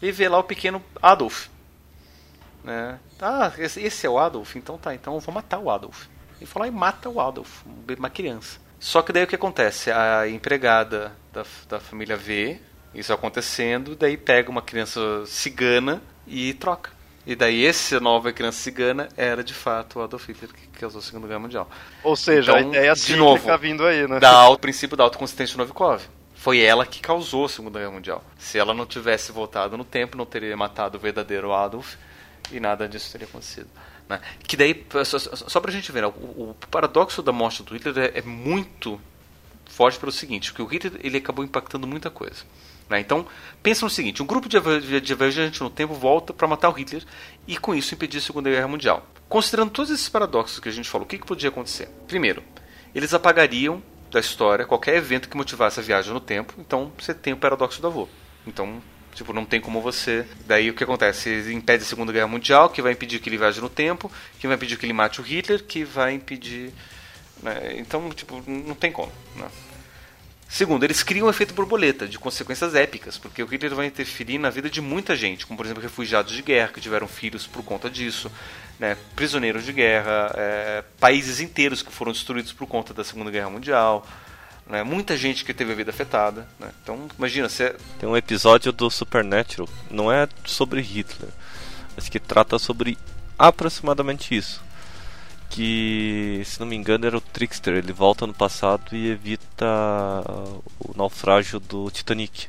e vê lá o pequeno Adolf. Né? Ah, esse, é o Adolf? Então tá, então eu vou matar o Adolf. E fala e mata o Adolf, uma criança. Só que daí o que acontece? A empregada da, da família vê isso acontecendo, daí pega uma criança cigana e troca. E daí essa nova criança cigana era de fato o Adolf Hitler que causou a Segunda Guerra Mundial. ou seja, Então, a ideia de novo, vindo aí, né? Da, o princípio da autoconsistência de Novikov. Foi ela que causou a Segunda Guerra Mundial. Se ela não tivesse voltado no tempo, não teria matado o verdadeiro Adolf e nada disso teria acontecido. Né? Que daí, só, só pra gente ver, né? o, o, paradoxo da morte do Hitler é, é, muito forte pelo seguinte, que o Hitler ele acabou impactando muita coisa. Né? Então, pensa no seguinte, um grupo de, de viajantes no tempo volta para matar o Hitler e com isso impedir a Segunda Guerra Mundial. Considerando todos esses paradoxos que a gente falou, o que, que podia acontecer? Primeiro, eles apagariam da história qualquer evento que motivasse a viagem no tempo. Então você tem o paradoxo do avô. Então, tipo, não tem como você. Daí o que acontece? Ele impede a Segunda Guerra Mundial, que vai impedir que ele viaje no tempo, que vai impedir que ele mate o Hitler, que vai impedir. Né? Então, tipo, não tem como. Né? Segundo, eles criam um efeito borboleta, de consequências épicas, porque o Hitler vai interferir na vida de muita gente, como por exemplo refugiados de guerra que tiveram filhos por conta disso, né, prisioneiros de guerra, é, países inteiros que foram destruídos por conta da Segunda Guerra Mundial, né, muita gente que teve a vida afetada. Né, então, imagina, você... Tem um episódio do Supernatural, não é sobre Hitler, mas que trata sobre aproximadamente isso que, se não me engano, era o Trickster. Ele volta no passado e evita o naufrágio do Titanic.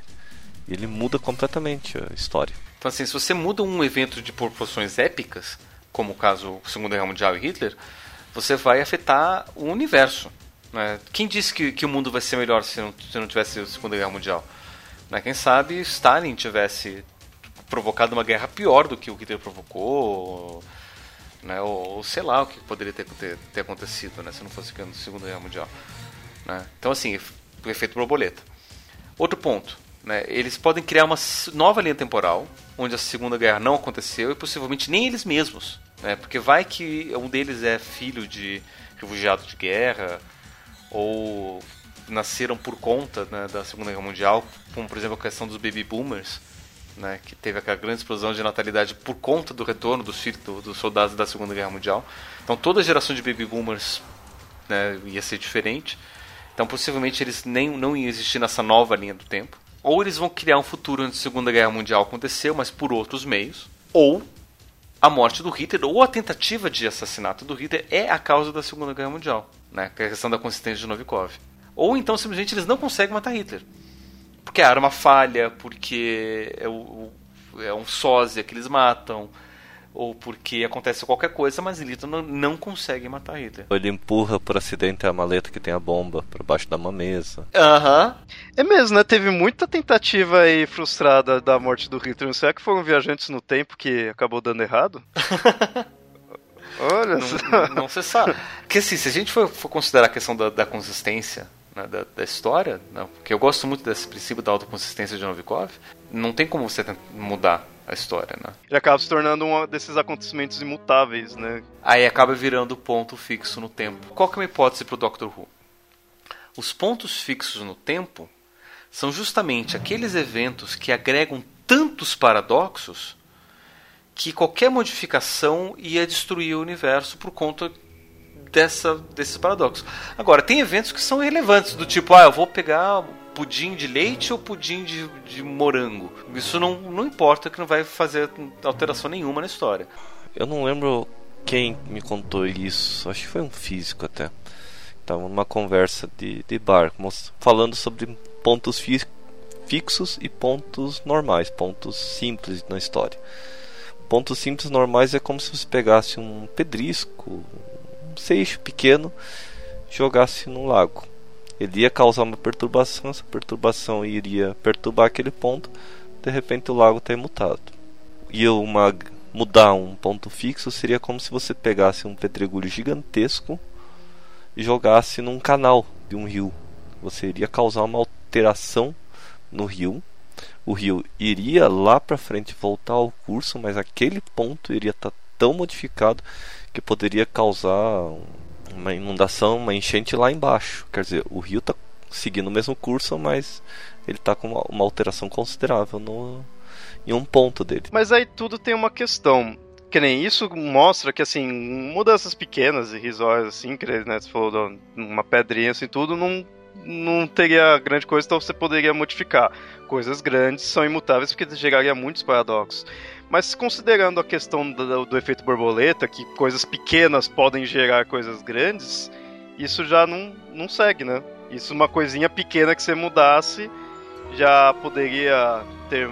Ele muda completamente a história. Então, assim, se você muda um evento de proporções épicas, como o caso Segunda Guerra Mundial e Hitler, você vai afetar o universo. Né? Quem disse que, que o mundo vai ser melhor se não, se não tivesse a Segunda Guerra Mundial? Né? Quem sabe Stalin tivesse provocado uma guerra pior do que o Hitler provocou né? Ou, ou, sei lá o que poderia ter, ter, ter acontecido, né? Se não fosse a Segunda Guerra Mundial. Né? Então, assim, o efeito borboleta. Outro ponto, né? Eles podem criar uma nova linha temporal, onde a Segunda Guerra não aconteceu e possivelmente nem eles mesmos, né? Porque vai que um deles é filho de refugiado de guerra ou nasceram por conta né, da Segunda Guerra Mundial, como por exemplo a questão dos baby boomers, né, que teve aquela grande explosão de natalidade por conta do retorno dos filhos do, dos soldados da Segunda Guerra Mundial. Então toda a geração de baby boomers né, ia ser diferente. Então possivelmente eles nem não iam existir nessa nova linha do tempo. Ou eles vão criar um futuro onde a Segunda Guerra Mundial aconteceu, mas por outros meios. Ou a morte do Hitler ou a tentativa de assassinato do Hitler é a causa da Segunda Guerra Mundial, né? Que é a questão da consistência de Novikov. Ou então simplesmente eles não conseguem matar Hitler porque a arma falha, porque é, o, é um sósia que eles matam, ou porque acontece qualquer coisa, mas Lito não, não consegue matar Hitler. Ele empurra por acidente a maleta que tem a bomba por baixo da uma mesa. Aham. Uhum. É mesmo, né? Teve muita tentativa aí frustrada da morte do Hitler. Será que foram viajantes no tempo que acabou dando errado? Olha não, não, não se sabe. Porque assim, se a gente for, for considerar a questão da, da consistência né, da, da, história, né, porque eu gosto muito desse princípio da autoconsistência de Novikov, não tem como você mudar a história, né? Ele acaba se tornando um desses acontecimentos imutáveis, né? Aí acaba virando ponto fixo no tempo. Qual que é uma hipótese para o Doctor Who? Os pontos fixos no tempo são justamente aqueles eventos que agregam tantos paradoxos que qualquer modificação ia destruir o universo por conta dessa, desses paradoxos. Agora, tem eventos que são irrelevantes, do tipo, ah, eu vou pegar pudim de leite ou pudim de, de morango. Isso não, não importa, que não vai fazer alteração nenhuma na história. Eu não lembro quem me contou isso, acho que foi um físico até. Estava numa conversa de, de bar, falando sobre pontos fi fixos e pontos normais, pontos simples na história. Pontos simples normais é como se você pegasse um pedrisco, seixo pequeno jogasse no lago. Ele ia causar uma perturbação, essa perturbação iria perturbar aquele ponto, de repente o lago está imutado. E uma mudar um ponto fixo seria como se você pegasse um pedregulho gigantesco e jogasse num canal de um rio. Você iria causar uma alteração no rio. O rio iria lá para frente voltar ao curso, mas aquele ponto iria estar tá tão modificado que poderia causar uma inundação, uma enchente lá embaixo. Quer dizer, o rio está seguindo o mesmo curso, mas ele está com uma, uma alteração considerável no, em um ponto dele. Mas aí tudo tem uma questão. Que nem isso mostra que, assim, mudanças pequenas e risórias, assim, que né, você falou uma pedrinha, assim, tudo, não, não teria grande coisa, então você poderia modificar. Coisas grandes são imutáveis porque geraria muitos paradoxos. Mas considerando a questão do, do, efeito borboleta, que coisas pequenas podem gerar coisas grandes, isso já não, não segue, né? Isso uma coisinha pequena que você mudasse já poderia ter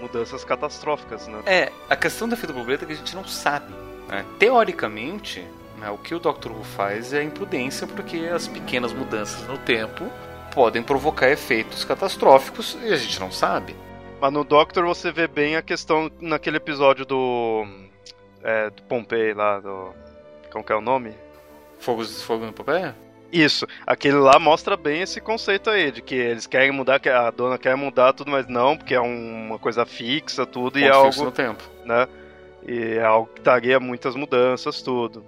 mudanças catastróficas, né? É, a questão da fita borboleta é que a gente não sabe. Né? Teoricamente, o que o Dr. Who faz é imprudência, porque as pequenas mudanças no tempo podem provocar efeitos catastróficos e a gente não sabe. Mas no Doctor você vê bem a questão naquele episódio do. É, do Pompei lá, do. Como que é o nome? Fogo, fogo no Pompeia? Isso, aquele lá mostra bem esse conceito aí, de que eles querem mudar, que a dona quer mudar tudo, mas não, porque é um- uma coisa fixa, tudo, e é Ponto algo no tempo. né? E é algo que daria muitas mudanças, tudo.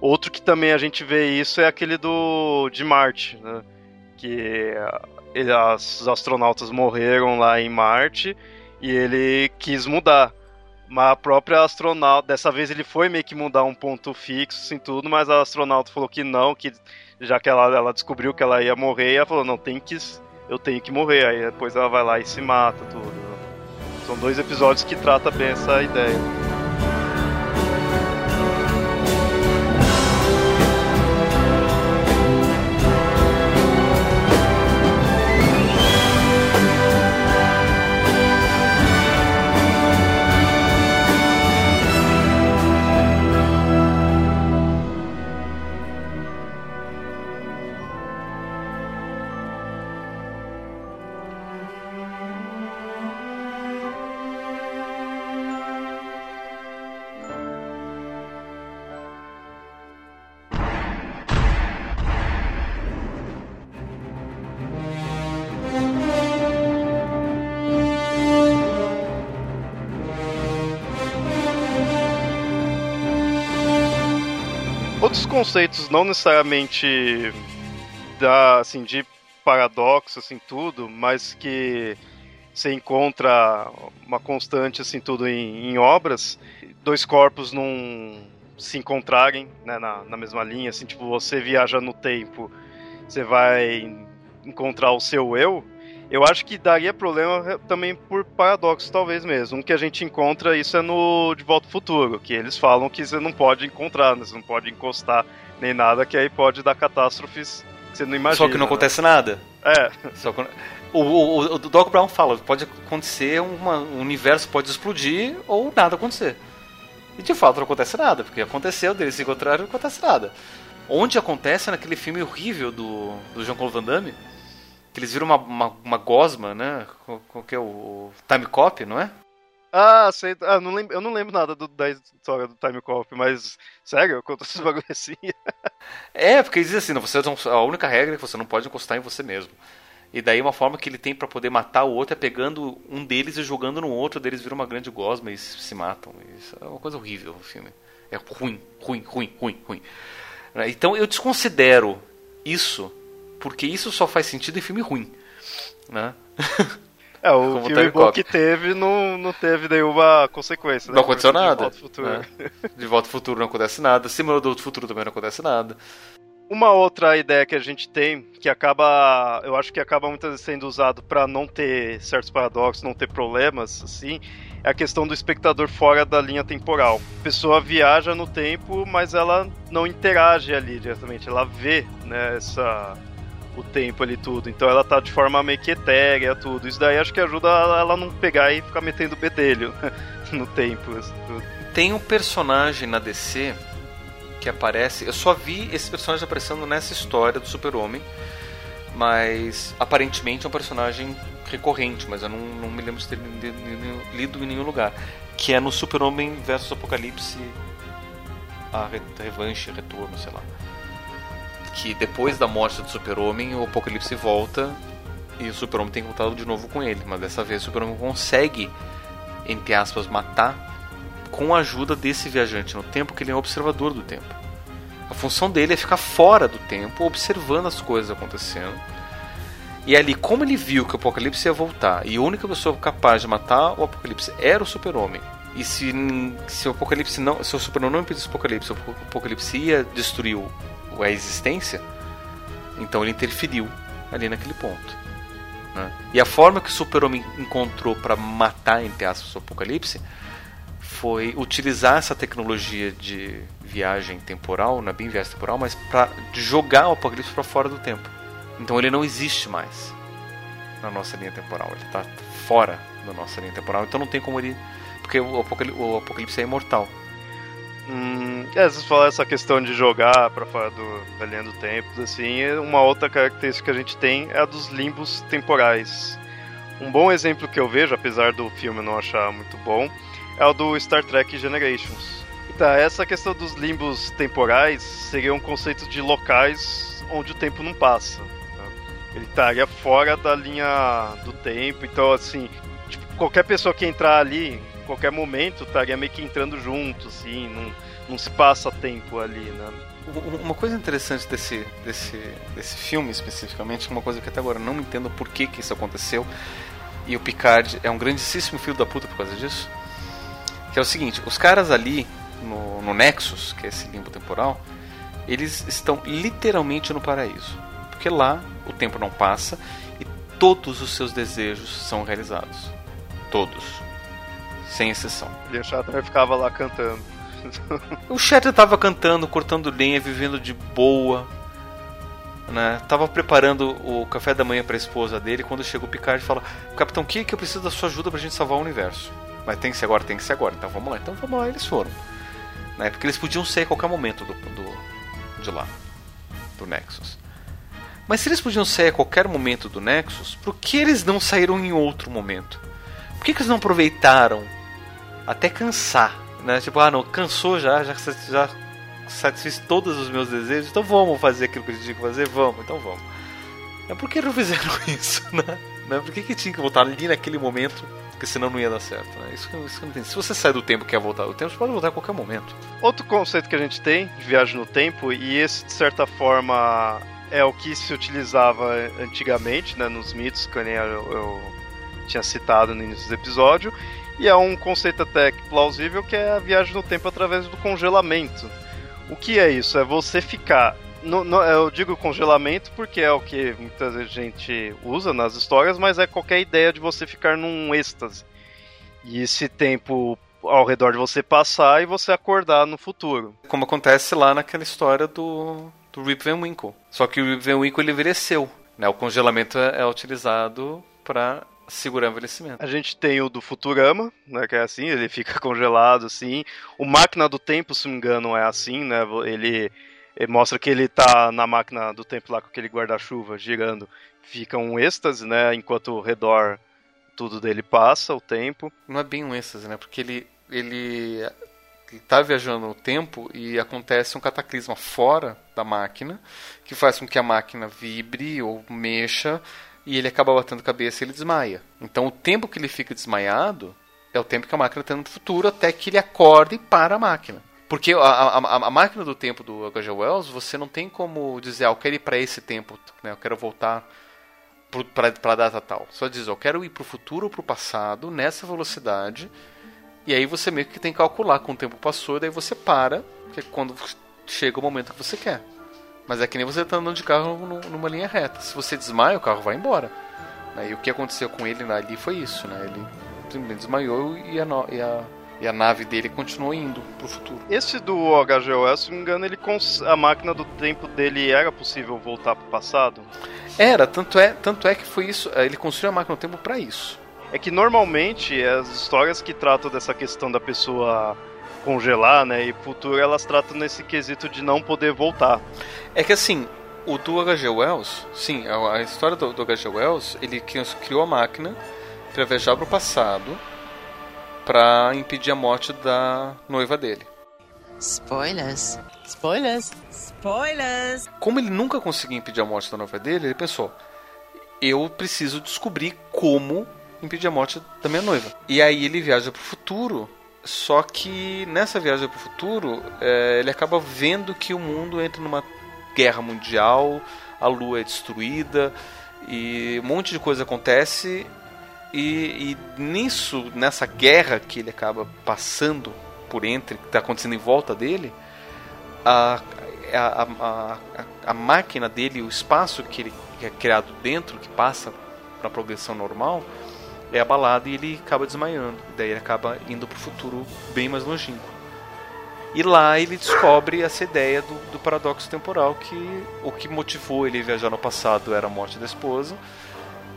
Outro que também a gente vê isso é aquele do de Marte, né? Que ah, ele, as- os astronautas morreram lá em Marte e ele quis mudar. Mas a própria astronauta, dessa vez ele foi meio que mudar um ponto fixo, assim, tudo, mas a astronauta falou que não, que já que ela, ela descobriu que ela ia morrer, ela falou, não, tem que. Eu tenho que morrer. Aí depois ela vai lá e se mata, tudo. né? São dois episódios que trata bem essa ideia. Conceitos não necessariamente da assim de paradoxo assim tudo, mas que você encontra uma constante assim tudo em, em obras, dois corpos não se encontrarem né, na, na mesma linha, assim tipo você viaja no tempo, você vai encontrar o seu eu. Eu acho que daria problema também por paradoxo, talvez mesmo. Um que a gente encontra isso é no De Volta ao Futuro, que eles falam que você não pode encontrar, né? você não pode encostar nem nada, que aí pode dar catástrofes que você não imagina. Só que não né? acontece nada. É, Só que- O, o, o Doc Brown fala, pode acontecer, uma, o universo pode explodir ou nada acontecer. E de fato não acontece nada, porque aconteceu, deles se encontraram não acontece nada. Onde acontece é naquele filme horrível do, do Jean-Claude Van Damme, que eles viram uma, uma, uma gosma, né? Qual, qual que é o, o Time Cop, não é? Ah, sei. Ah, não lembro, eu não lembro nada do- da história do Time Cop, mas. Sério, conta esses bagulho assim. É, porque dizem assim, não, você a única regra é que você não pode encostar em você mesmo. E daí uma forma que ele tem pra poder matar o outro é pegando um deles e jogando no outro, deles viram uma grande gosma e se se matam. Isso é uma coisa horrível o filme. É ruim, ruim, ruim, ruim, ruim. Né, Então eu desconsidero isso, porque isso só faz sentido em filme ruim. Né? É, o Como filme bom que teve não, não teve nenhuma consequência. né? Não aconteceu De nada. Volta ao Futuro. né? De volta ao futuro não acontece nada. Simulador do futuro também não acontece nada. Uma outra ideia que a gente tem, que acaba, eu acho que acaba muitas vezes sendo usado para não ter certos paradoxos, não ter problemas, assim, é a questão do espectador fora da linha temporal. A pessoa viaja no tempo, mas ela não interage ali diretamente, ela vê, né, essa o tempo ali tudo. Então ela tá de forma meio que etérea, tudo. Isso daí acho que ajuda ela não pegar e ficar metendo bedelho no tempo. tudo. Tem um personagem na DC que aparece. Eu só vi esse personagem aparecendo nessa história do Super-Homem, mas aparentemente é um personagem recorrente, mas eu não, não me lembro de ter li- li- lido em nenhum lugar. Que é no Super-Homem versus Apocalipse a re- revanche, retorno, sei lá. Que depois da morte do Super-Homem, o Apocalipse volta e o Super-Homem tem contato de novo com ele, mas dessa vez o Super-Homem consegue, entre aspas, matar com a ajuda desse viajante no tempo, que ele é um observador do tempo. A função dele é ficar fora do tempo, observando as coisas acontecendo. E ali, como ele viu que o Apocalipse ia voltar, e a única pessoa capaz de matar o Apocalipse era o Super-Homem. E se, se o Apocalipse não, se o Super-Homem não impedisse o Apocalipse, o Apocalipse ia destruir a existência, então ele interferiu ali naquele ponto. né? E a forma que o Super-Homem encontrou para matar, entre aspas, o Apocalipse foi utilizar essa tecnologia de viagem temporal, não é bem viagem temporal, mas para jogar o Apocalipse para fora do tempo. Então ele não existe mais. na nossa linha temporal. Ele está fora da nossa linha temporal. Então não tem como ele. Porque o Apocalipse é imortal. Hum, é, vocês essa questão de jogar para fora do, da linha do tempo, assim, uma outra característica que a gente tem é a dos limbos temporais. Um bom exemplo que eu vejo, apesar do filme não achar muito bom, é o do Star Trek Generations. Então, essa questão dos limbos temporais seria um conceito de locais onde o tempo não passa. Né? Ele estaria fora da linha do tempo, então assim, tipo, qualquer pessoa que entrar ali, qualquer momento, estaria meio que entrando junto, assim, não, não se passa tempo ali, né? Uma coisa interessante desse, desse, desse filme especificamente, uma coisa que até agora não entendo por que, que isso aconteceu, e o Picard é um grandíssimo filho da puta por causa disso, que é o seguinte, os caras ali no, no Nexus, que é esse limbo temporal, eles estão literalmente no paraíso. Porque lá o tempo não passa e todos os seus desejos são realizados. Todos. Sem exceção. E o Shatter ficava lá cantando. o Shatter estava cantando, cortando lenha, vivendo de boa. Né? Tava preparando o café da manhã para a esposa dele quando chegou o Picard e fala: Capitão Kirk, eu preciso da sua ajuda para a gente salvar o universo. Mas tem que ser agora, tem que ser agora. Então vamos lá. Então vamos lá, eles foram. Né? Porque eles podiam sair a qualquer momento do, do, de lá, do Nexus. Mas se eles podiam sair a qualquer momento do Nexus, por que eles não saíram em outro momento? Por que, que eles não aproveitaram até cansar? Né? Tipo, ah, não, cansou já, já, já satisfiz todos os meus desejos, então vamos fazer aquilo que a gente tinha que fazer? Vamos, então vamos. Mas por que não fizeram isso, né? Por que, que tinha que voltar ali naquele momento porque senão não ia dar certo. Né? Isso, isso não tem. Se você sai do tempo e quer voltar do tempo, você pode voltar a qualquer momento. Outro conceito que a gente tem de viagem no tempo, e esse de certa forma é o que se utilizava antigamente, né, nos mitos, que eu, eu tinha citado no início do episódio, e é um conceito até plausível que é a viagem no tempo através do congelamento. O que é isso? É você ficar no, no, eu digo congelamento porque é o que muita gente usa nas histórias, mas é qualquer ideia de você ficar num êxtase. E esse tempo ao redor de você passar e você acordar no futuro. Como acontece lá naquela história do, do Rip Van Winkle. Só que o Rip Van Winkle ele envelheceu. Né? O congelamento é, é utilizado para segurar o envelhecimento. A gente tem o do Futurama, né, que é assim, ele fica congelado assim. O Máquina do Tempo, se não me engano, é assim, né? Ele ele mostra que ele tá na máquina do tempo lá com aquele guarda-chuva girando. Fica um êxtase, né? Enquanto o redor tudo dele passa, o tempo. Não é bem um êxtase, né? Porque ele, ele, ele tá viajando no tempo e acontece um cataclisma fora da máquina que faz com que a máquina vibre ou mexa e ele acaba batendo cabeça e ele desmaia. Então o tempo que ele fica desmaiado é o tempo que a máquina está no futuro até que ele acorde e para a máquina. Porque a, a, a, máquina do tempo do H.G. Wells, você não tem como dizer, ah, eu quero ir para esse tempo, né? eu quero voltar para a data tal. Só diz, eu quero ir para o futuro ou para o passado, nessa velocidade, e aí você meio que tem que calcular com o tempo passou, e daí você para, que é quando chega o momento que você quer. Mas é que nem você tá andando de carro numa linha reta. Se você desmaia, o carro vai embora. E o que aconteceu com ele ali foi isso, né? Ele simplesmente desmaiou e a, e a e a nave dele continuou indo pro futuro. Esse do HGOS, se não me engano, ele a máquina do tempo dele era possível voltar pro passado? Era, tanto é, tanto é que foi isso. Eh, ele construiu a máquina do tempo para isso. É que normalmente as histórias que tratam dessa questão da pessoa congelar, né, e futuro, elas tratam nesse quesito de não poder voltar. É que assim, o do H.G. Wells, sim, a, a história do, do H.G. Wells, ele criou a máquina para viajar pro passado para impedir a morte da noiva dele. Spoilers. Spoilers. Spoilers. Como ele nunca conseguiu impedir a morte da noiva dele, ele pensou: eu preciso descobrir como impedir a morte da minha noiva. E aí ele viaja para o futuro. Só que nessa viagem para o futuro, é, ele acaba vendo que o mundo entra numa guerra mundial, a lua é destruída e um monte de coisa acontece e, e nisso, nessa guerra que ele acaba passando por entre, que está acontecendo em volta dele, a, a, a, a, máquina dele, o espaço que ele que é criado dentro, que passa para a progressão normal, é abalado e ele acaba desmaiando. Daí ele acaba indo para o futuro bem mais longínquo. E lá ele descobre essa ideia do, do paradoxo temporal, que o que motivou ele a viajar no passado era a morte da esposa,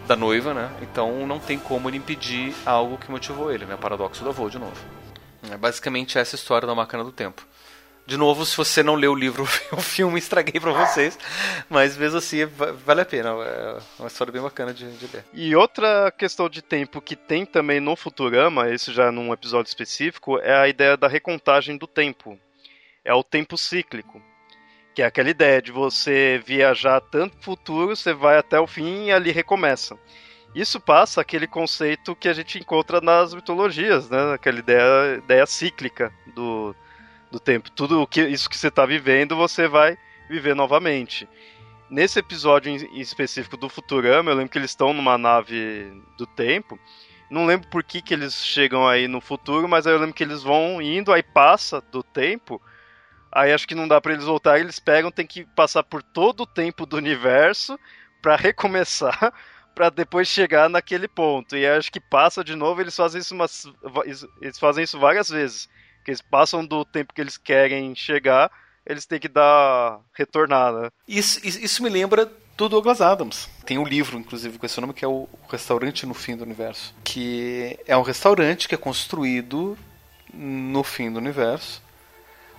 da noiva, né? Então não tem como ele impedir algo que motivou ele, né? Paradoxo do avô, de novo. É basicamente essa história da máquina do tempo. De novo, se você não leu o livro, o filme estraguei para vocês, mas mesmo assim vale a pena. É uma história bem bacana de, de, ler. E outra questão de tempo que tem também no Futurama, esse já num episódio específico, é a ideia da recontagem do tempo. É o tempo cíclico. Que é aquela ideia de você viajar tanto futuro, você vai até o fim e ali recomeça. Isso passa aquele conceito que a gente encontra nas mitologias, né? Aquela ideia, ideia cíclica do do tempo. Tudo que, isso que você está vivendo, você vai viver novamente. Nesse episódio em específico do Futurama, eu lembro que eles estão numa nave do tempo. Não lembro por que, que eles chegam aí no futuro, mas aí eu lembro que eles vão indo, aí passa do tempo. Aí acho que não dá para eles voltar, eles pegam, tem que passar por todo o tempo do universo para recomeçar, para depois chegar naquele ponto. E acho que passa de novo, eles fazem isso umas, eles fazem isso várias vezes que eles passam do tempo que eles querem chegar, eles têm que dar retornar, né? Isso, isso me lembra do Douglas Adams. Tem um livro, inclusive, com esse nome, que é o Restaurante no Fim do Universo. Que é um restaurante que é construído no fim do universo,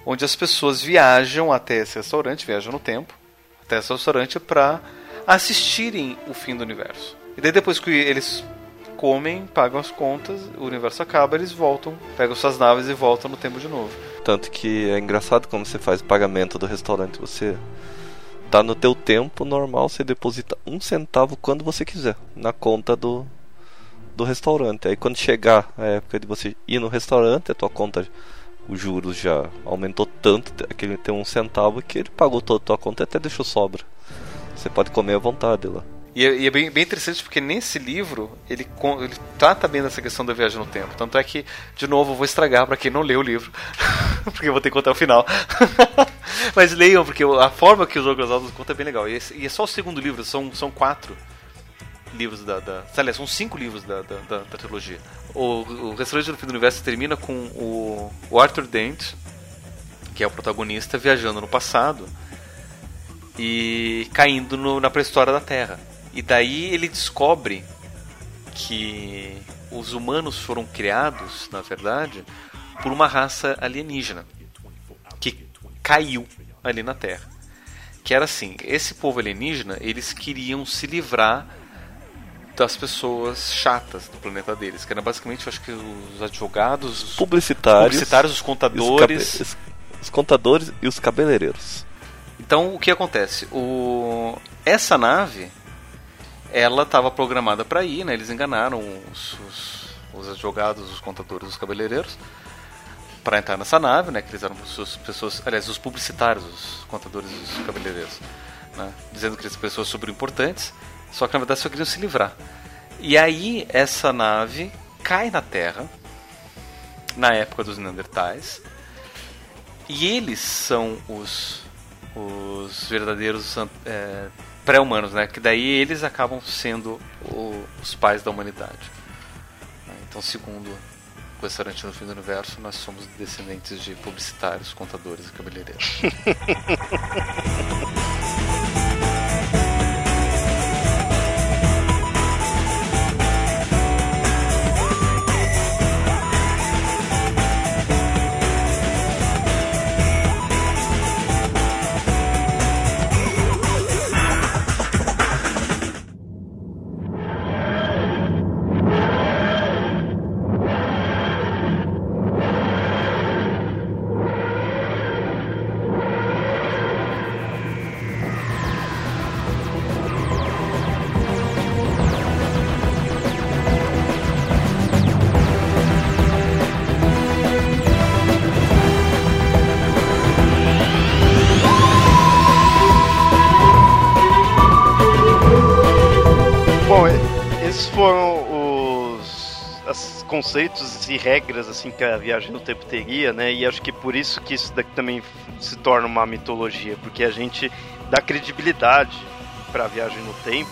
onde as pessoas viajam até esse restaurante, viajam no tempo, até esse restaurante para assistirem o fim do universo. E daí depois que eles comem, pagam as contas, o universo acaba, eles voltam, pegam suas naves e voltam no tempo de novo. Tanto que é engraçado como você faz o pagamento do restaurante. Você tá no teu tempo normal, você deposita um centavo quando você quiser na conta do, do restaurante. Aí quando chegar a época de você ir no restaurante, a tua conta, os juros já aumentou tanto, aquele tem um centavo que ele pagou toda a tua conta e até deixou sobra. Você pode comer à vontade lá. E é, e é bem, bem, interessante porque nesse livro ele, ele trata bem dessa questão da viagem no tempo. Tanto é que, de novo, eu vou estragar para quem não leu o livro, porque eu vou ter que contar o final. Mas leiam, porque a forma que os Douglas Adams conta é bem legal. E, e, é só o segundo livro, são, são quatro livros da. da aliás, são cinco livros da, da, da, da trilogia. O, o Restaurante do Fim do Universo termina com o, o Arthur Dent, que é o protagonista, viajando no passado e caindo no, na pré-história da Terra. E daí ele descobre que os humanos foram criados, na verdade, por uma raça alienígena que caiu ali na Terra. Que era assim, esse povo alienígena, eles queriam se livrar das pessoas chatas do planeta deles, que eram basicamente, acho que os advogados, os publicitários, publicitários os contadores, os, os contadores e os cabeleireiros. Então, o que acontece? O essa nave ela estava programada para ir, né? Eles enganaram os, os, os advogados, os contadores, os cabeleireiros para entrar nessa nave, né? Que eles eram pessoas, pessoas, aliás, os publicitários, os contadores os cabeleireiros, né? Dizendo que são pessoas super importantes, só que na verdade só queriam se livrar. E aí essa nave cai na Terra na época dos Neandertais e eles são os os verdadeiros é, pré-humanos, né? Que daí eles acabam sendo o, os pais da humanidade. Então, segundo o restaurante no fim do universo, nós somos descendentes de publicitários, contadores e cabeleireiros. conceitos e regras assim que a viagem no tempo teria, né? E acho que por isso que isso daqui também se torna uma mitologia, porque a gente dá credibilidade para a viagem no tempo,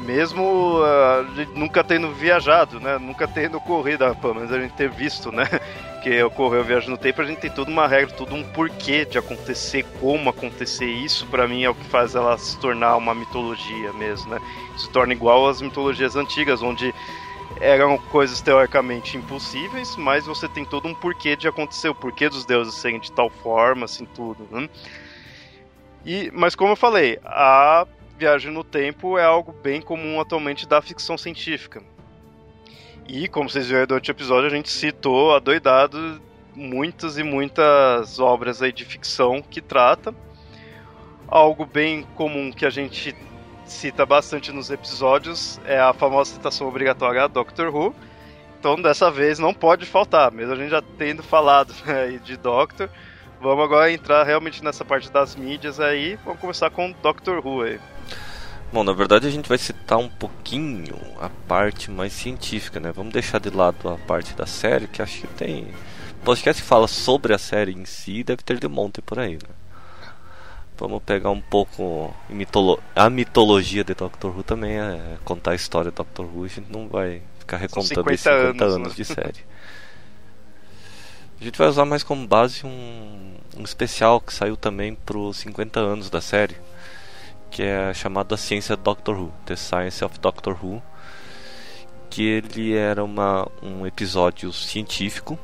mesmo uh, nunca tendo viajado, né? Nunca tendo corrido, pelo menos a gente ter visto, né? porque ocorreu a viagem no tempo, a gente tem toda uma regra, todo um porquê de acontecer, como acontecer isso, para mim é o que faz ela se tornar uma mitologia mesmo, né? Se torna igual às mitologias antigas, onde eram coisas teoricamente impossíveis, mas você tem todo um porquê de acontecer, o porquê dos deuses serem de tal forma, assim, tudo, né? E, mas como eu falei, a viagem no tempo é algo bem comum atualmente da ficção científica. E, como vocês viram durante o episódio, a gente citou adoidado muitas e muitas obras aí de ficção que trata. Algo bem comum que a gente cita bastante nos episódios é a famosa citação obrigatória a Doctor Who. Então, dessa vez não pode faltar, mesmo a gente já tendo falado né, de Doctor. Vamos agora entrar realmente nessa parte das mídias aí. Vamos começar com Doctor Who aí. Bom, na verdade a gente vai citar um pouquinho a parte mais científica, né? Vamos deixar de lado a parte da série, que acho que tem. Podcast que fala sobre a série em si deve ter de monte por aí, né? Vamos pegar um pouco mitolo... a mitologia de Doctor Who também, é contar a história de Doctor Who, a gente não vai ficar recontando esses 50 anos, anos né? de série. A gente vai usar mais como base um, um especial que saiu também para os 50 anos da série que é chamado A Ciência Doctor Who, The Science of Doctor Who, que ele era uma, um episódio científico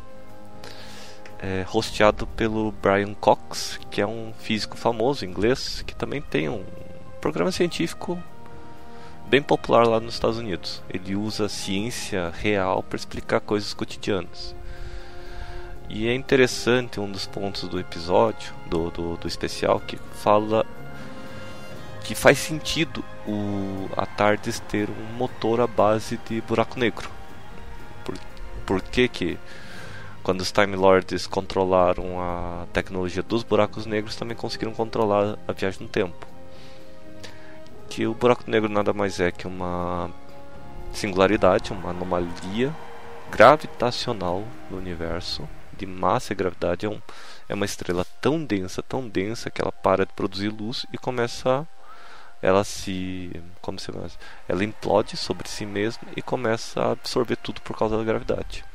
é, hosteado pelo Brian Cox, que é um físico famoso inglês, que também tem um programa científico bem popular lá nos Estados Unidos. Ele usa ciência real para explicar coisas cotidianas. E é interessante um dos pontos do episódio, do, do, do especial, que fala que faz sentido o a TARDIS ter um motor à base de buraco negro. Por, por que que quando os Time Lords controlaram a tecnologia dos buracos negros também conseguiram controlar a viagem no tempo? Que o buraco negro nada mais é que uma singularidade, uma anomalia gravitacional no universo de massa e gravidade. É, um, é uma estrela tão densa, tão densa que ela para de produzir luz e começa a ela se como se ela implode sobre si mesma e começa a absorver tudo por causa da gravidade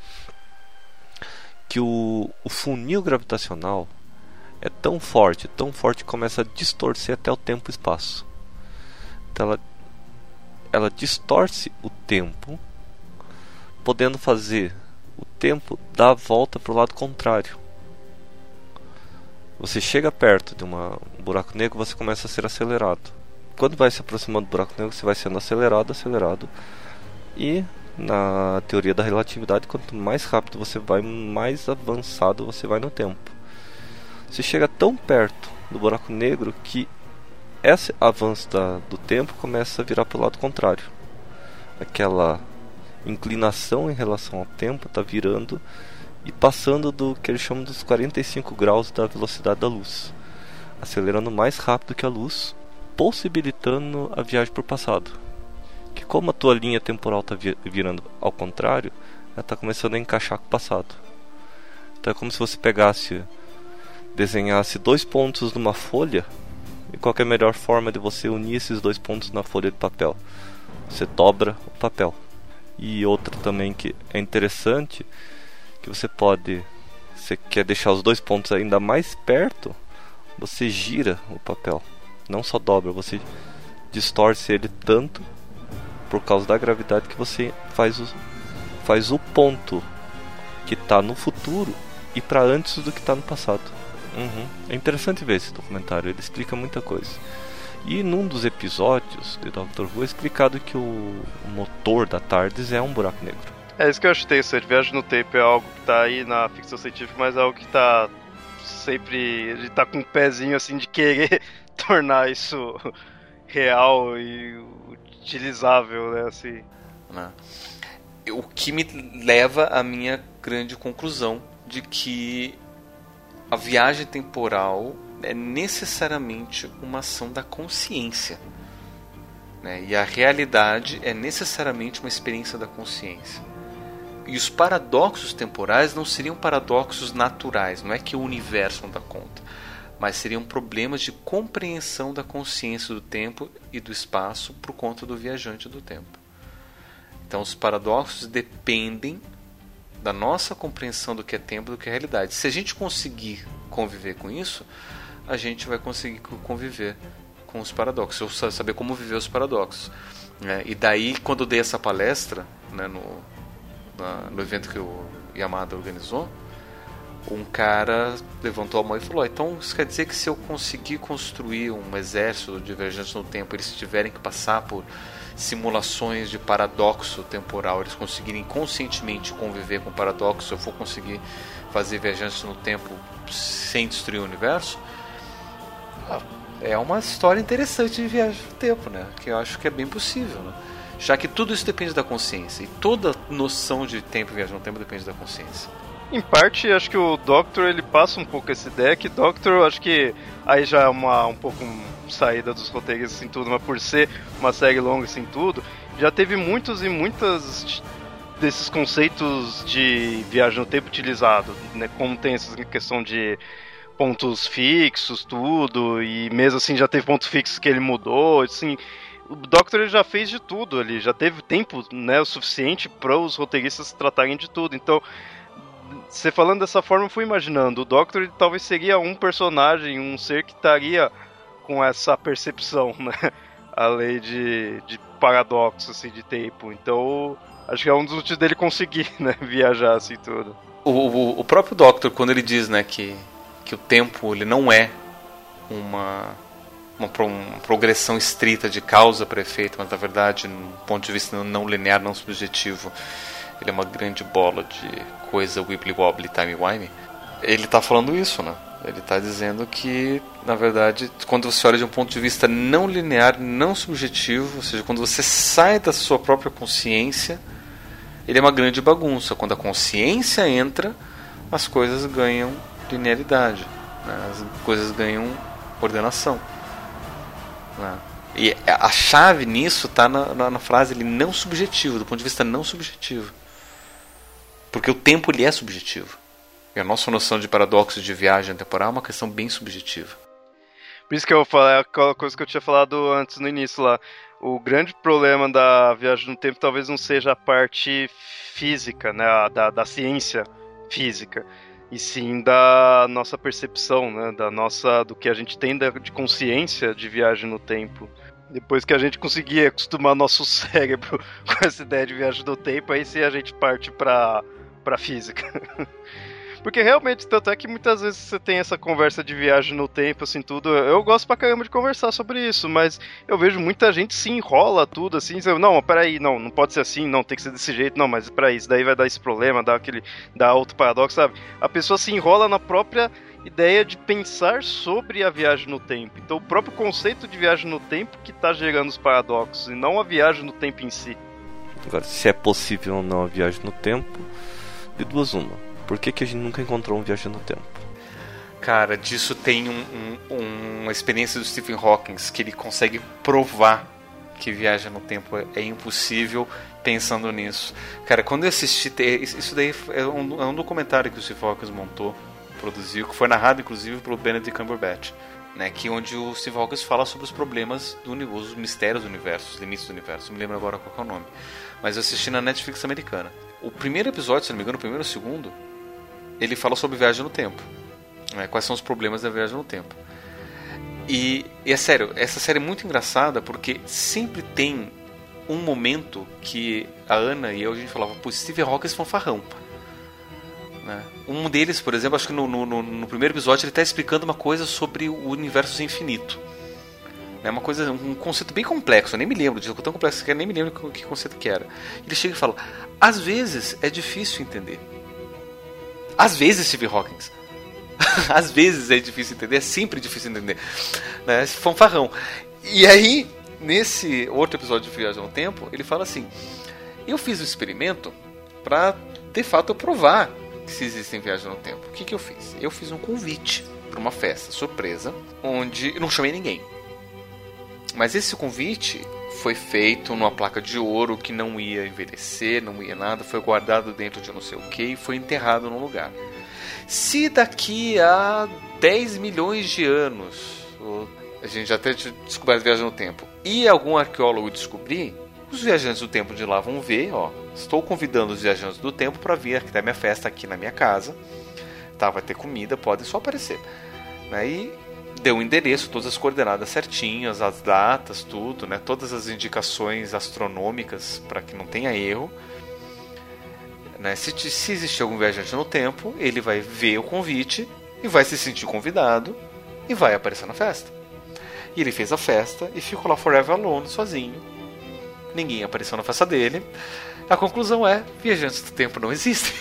que o, o funil gravitacional é tão forte tão forte que começa a distorcer até o tempo e espaço então ela ela distorce o tempo podendo fazer o tempo dar a volta para o lado contrário você chega perto de uma, um buraco negro você começa a ser acelerado quando vai se aproximando do buraco negro, você vai sendo acelerado, acelerado. E na teoria da relatividade, quanto mais rápido você vai, mais avançado você vai no tempo. Você chega tão perto do buraco negro que esse avanço da, do tempo começa a virar para o lado contrário. Aquela inclinação em relação ao tempo está virando e passando do que eles chamam dos 45 graus da velocidade da luz, acelerando mais rápido que a luz possibilitando a viagem para o passado. Que como a tua linha temporal está virando ao contrário, ela está começando a encaixar com o passado. Então é como se você pegasse, desenhasse dois pontos numa folha, e qual é a melhor forma de você unir esses dois pontos na folha de papel? Você dobra o papel. E outra também que é interessante, que você pode, você quer deixar os dois pontos ainda mais perto, você gira o papel não só dobra, você distorce ele tanto por causa da gravidade que você faz o, faz o ponto que está no futuro e para antes do que está no passado. Uhum. É interessante ver esse documentário, ele explica muita coisa. E num dos episódios de Doctor Who é explicado que o motor da TARDIS é um buraco negro. É isso que eu acho interessante. Viagem no tempo é algo que está aí na ficção científica, mas é algo que está sempre. Ele tá com um pezinho assim de querer tornar isso real e utilizável, né? Assim. Né? O que me leva à minha grande conclusão de que a viagem temporal é necessariamente uma ação da consciência. Né? E a realidade é necessariamente uma experiência da consciência. E os paradoxos temporais não seriam paradoxos naturais, não é que o universo não dá conta mas seriam problemas de compreensão da consciência do tempo e do espaço por conta do viajante do tempo. Então, os paradoxos dependem da nossa compreensão do que é tempo do que é realidade. Se a gente conseguir conviver com isso, a gente vai conseguir conviver com os paradoxos, ou saber como viver os paradoxos. É, e daí, quando eu dei essa palestra né, no, na, no evento que o Yamada organizou, um cara levantou a mão e falou: então isso quer dizer que se eu conseguir construir um exército divergente no tempo, eles tiverem que passar por simulações de paradoxo temporal, eles conseguirem conscientemente conviver com o paradoxo, eu vou conseguir fazer viajantes no tempo sem destruir o universo? Ah, é uma história interessante de viagem no tempo, né? Que eu acho que é bem possível, né? Já que tudo isso depende da consciência e toda noção de tempo e viagem no tempo depende da consciência. Em parte, acho que o Doctor ele passa um pouco essa ideia que Doctor, acho que aí já é uma um pouco saída dos roteiros assim tudo, mas por ser uma série longa assim tudo, já teve muitos e muitas desses conceitos de viagem no tempo utilizado, né? Como tem essa questão de pontos fixos, tudo, e mesmo assim já teve pontos fixos que ele mudou, assim, o Doctor ele já fez de tudo ali, já teve tempo, né, o suficiente para os roteiristas tratarem de tudo. Então, você falando dessa forma, eu fui imaginando. O Doctor ele, talvez seria um personagem, um ser que estaria com essa percepção, né? A lei de, de paradoxo, assim, de tempo. Então, acho que é um dos motivos dele conseguir, né? Viajar, assim, tudo. O, o, o próprio Doctor, quando ele diz, né, que, que o tempo, ele não é uma, uma, uma progressão estrita de causa para efeito, mas na verdade, no ponto de vista não linear, não subjetivo, ele é uma grande bola de coisa wibbly wobbly time wime. Ele está falando isso, né? Ele está dizendo que, na verdade, quando você olha de um ponto de vista não linear, não subjetivo, ou seja, quando você sai da sua própria consciência, ele é uma grande bagunça. Quando a consciência entra, as coisas ganham linearidade, né? as coisas ganham ordenação. Né? E a chave nisso está na, na, na, frase ele não subjetivo, do ponto de vista não subjetivo. Porque o tempo ele é subjetivo. E a nossa noção de paradoxo de viagem temporal é uma questão bem subjetiva. Por isso que eu falei aquela coisa que eu tinha falado antes no início lá. O grande problema da viagem no tempo talvez não seja a parte física, né, da, da ciência física, e sim da nossa percepção, né, da nossa, do que a gente tem de consciência de viagem no tempo. Depois que a gente conseguir acostumar nosso cérebro com essa ideia de viagem no tempo, aí sim a gente parte para pra física. Porque realmente, tanto é que muitas vezes você tem essa conversa de viagem no tempo, assim, tudo. Eu gosto pra caramba de conversar sobre isso, mas eu vejo muita gente se enrola tudo, assim, diz, não, peraí, não, não pode ser assim, não, tem que ser desse jeito, não, mas peraí, isso daí vai dar esse problema, dar aquele. dar outro paradoxo, sabe? A pessoa se enrola na própria ideia de pensar sobre a viagem no tempo. Então, o próprio conceito de viagem no tempo que está gerando os paradoxos, e não a viagem no tempo em si. Agora, se é possível ou não a viagem no tempo, de duas uma. Por que, que a gente nunca encontrou um viagem no tempo? Cara, disso tem um, um, uma experiência do Stephen Hawking que ele consegue provar que viagem no tempo é, é impossível pensando nisso. Cara, quando eu assisti, isso daí é um, é um documentário que o Stephen Hawking montou, produziu, que foi narrado inclusive pelo Benedict Cumberbatch. Né, que onde o Steve Hawking fala sobre os problemas do universo, os mistérios do universo, os limites do universo. Não me lembro agora qual é o nome. Mas eu assisti na Netflix americana. O primeiro episódio, se não me engano, o primeiro ou o segundo, ele fala sobre viagem no tempo. Né? Quais são os problemas da viagem no tempo. E, e é sério, essa série é muito engraçada porque sempre tem um momento que a Ana e eu a gente falava, pô, Steve Hawking é fanfarrão. Né? Um deles, por exemplo, acho que no, no, no primeiro episódio ele está explicando uma coisa sobre o universo infinito. É uma coisa, um conceito bem complexo, eu nem me lembro disso, tão complexo que eu nem me lembro que conceito que era. Ele chega e fala: às vezes é difícil entender. Às vezes, Steve Hawking. às vezes é difícil entender, é sempre difícil entender. Né? Fanfarrão. E aí, nesse outro episódio de Viagem ao Tempo, ele fala assim: Eu fiz um experimento para de fato provar se existem viagens no tempo. O que, que eu fiz? Eu fiz um convite para uma festa surpresa, onde eu não chamei ninguém. Mas esse convite foi feito numa placa de ouro que não ia envelhecer, não ia nada, foi guardado dentro de não sei o que e foi enterrado num lugar. Se daqui a 10 milhões de anos, a gente já até descobriu a viagem no tempo, e algum arqueólogo descobrir, os viajantes do tempo de lá vão ver, ó, estou convidando os viajantes do tempo para vir até minha festa aqui na minha casa. Tá, vai ter comida, podem só aparecer. Né? E deu o endereço, todas as coordenadas certinhas, as datas, tudo, né? Todas as indicações astronômicas para que não tenha erro. Né? Se, se existir algum viajante no tempo, ele vai ver o convite e vai se sentir convidado e vai aparecer na festa. E ele fez a festa e ficou lá forever alone, sozinho. Ninguém apareceu na festa dele. A conclusão é: viajantes do tempo não existem.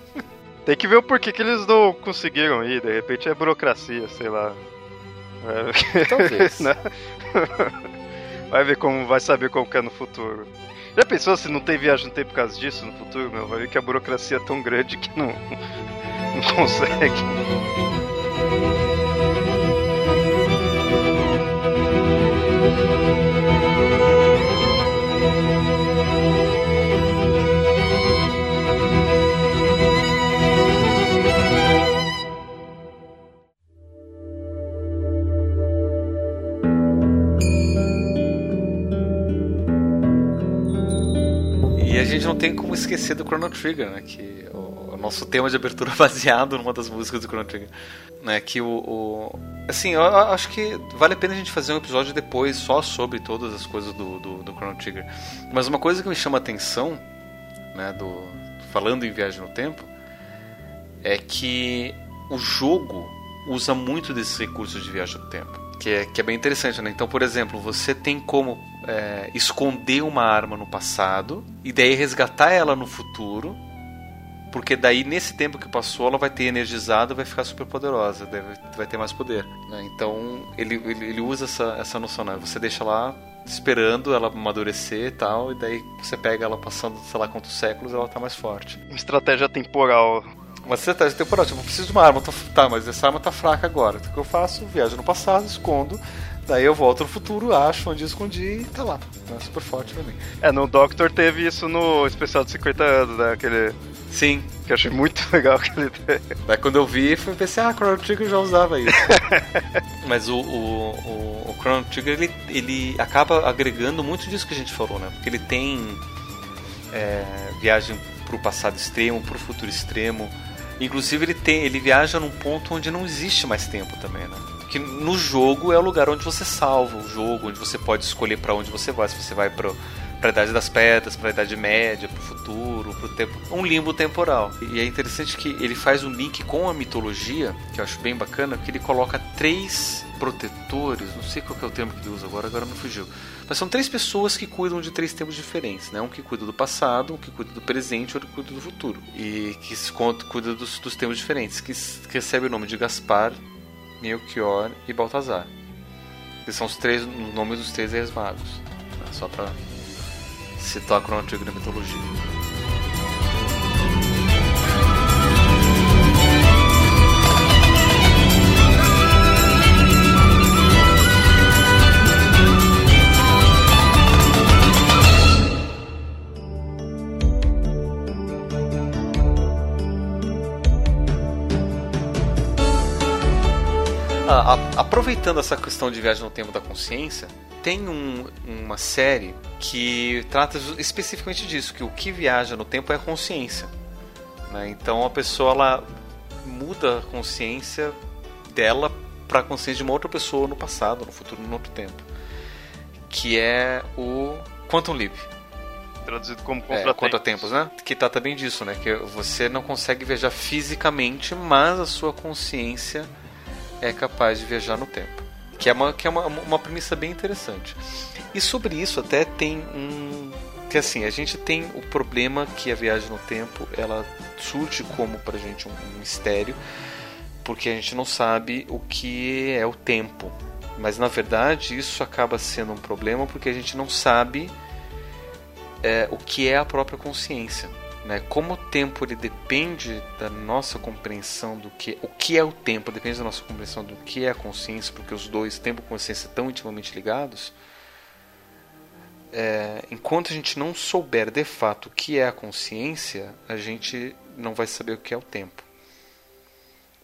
Tem que ver o porquê que eles não conseguiram ir. De repente é burocracia, sei lá. Talvez. né? Vai ver como vai saber como que é no futuro. Já pensou se não tem viagem no tempo por causa disso no futuro, meu? Vai ver que a burocracia é tão grande que não, não consegue. E a não tem como esquecer do Chrono Trigger, né? Que o, o nosso tema de abertura é baseado numa das músicas do Chrono Trigger. Né? Que o, o, Assim, eu acho que vale a pena a gente fazer um episódio depois só sobre todas as coisas do, do, do Chrono Trigger. Mas uma coisa que me chama a atenção, né? Do, falando em Viagem no Tempo, é que o jogo usa muito desses recursos de viagem no tempo. Que é, que é bem interessante, né? Então, por exemplo, você tem como é, esconder uma arma no passado e daí resgatar ela no futuro, porque daí nesse tempo que passou ela vai ter energizado vai ficar super poderosa, vai ter mais poder. Né? Então ele, ele, ele, usa essa, essa noção, né? Você deixa lá esperando ela amadurecer e tal, e daí você pega ela passando sei lá quantos séculos ela tá mais forte. Estratégia temporal. Uma estratégia temporal, tipo, eu preciso de uma arma, tá, mas essa arma tá fraca agora. O que eu faço? Viajo no passado, escondo, Daí eu volto no futuro, acho onde escondi e tá lá. É super forte pra mim. É, no Doctor teve isso no especial de 50 anos, né? Aquele. Sim. Que eu achei muito legal que ele teve. Daí quando eu vi, foi pensei, ah, Chrono Trigger já usava isso. Mas o, o, o, o Chrono Trigger, ele, ele acaba agregando muito disso que a gente falou, né? Porque ele tem é, viagem pro passado extremo, pro futuro extremo. Inclusive ele tem, ele viaja num ponto onde não existe mais tempo também, né? Que no jogo é o lugar onde você salva o jogo, onde você pode escolher para onde você vai, se você vai para para a idade das pedras, para a idade média, para o futuro, para o tempo, um limbo temporal. E é interessante que ele faz um link com a mitologia, que eu acho bem bacana, que ele coloca três protetores, não sei qual é o termo que ele usa agora, agora me fugiu. Mas são três pessoas que cuidam de três tempos diferentes, né? Um que cuida do passado, um que cuida do presente outro que cuida do futuro. E que se cuida dos, dos tempos diferentes, que, recebe o nome de Gaspar, Melchior e Baltazar. Que são os três os nomes dos três reis magos. Né? Só para citar a Trigger da mitologia. A, aproveitando essa questão de viagem no tempo da consciência, tem um, uma série que trata especificamente disso, que o que viaja no tempo é a consciência. Né? Então a pessoa ela muda a consciência dela para a consciência de uma outra pessoa no passado, no futuro, no outro tempo. Que é o Quantum Leap. Traduzido como é, contratempos, né? Que trata bem disso, né? Que você não consegue viajar fisicamente, mas a sua consciência é capaz de viajar no tempo. Que é uma, que é uma, uma premissa bem interessante. E sobre isso até tem um. Que assim, a gente tem o problema que a viagem no tempo ela surge como pra gente um, um mistério, porque a gente não sabe o que é o tempo. Mas na verdade isso acaba sendo um problema porque a gente não sabe é, o que é a própria consciência. Né? Como o tempo ele depende da nossa compreensão do que o que é o tempo, depende da nossa compreensão do que é a consciência, porque os dois, tempo e consciência, estão intimamente ligados. É, enquanto a gente não souber de fato o que é a consciência, a gente não vai saber o que é o tempo.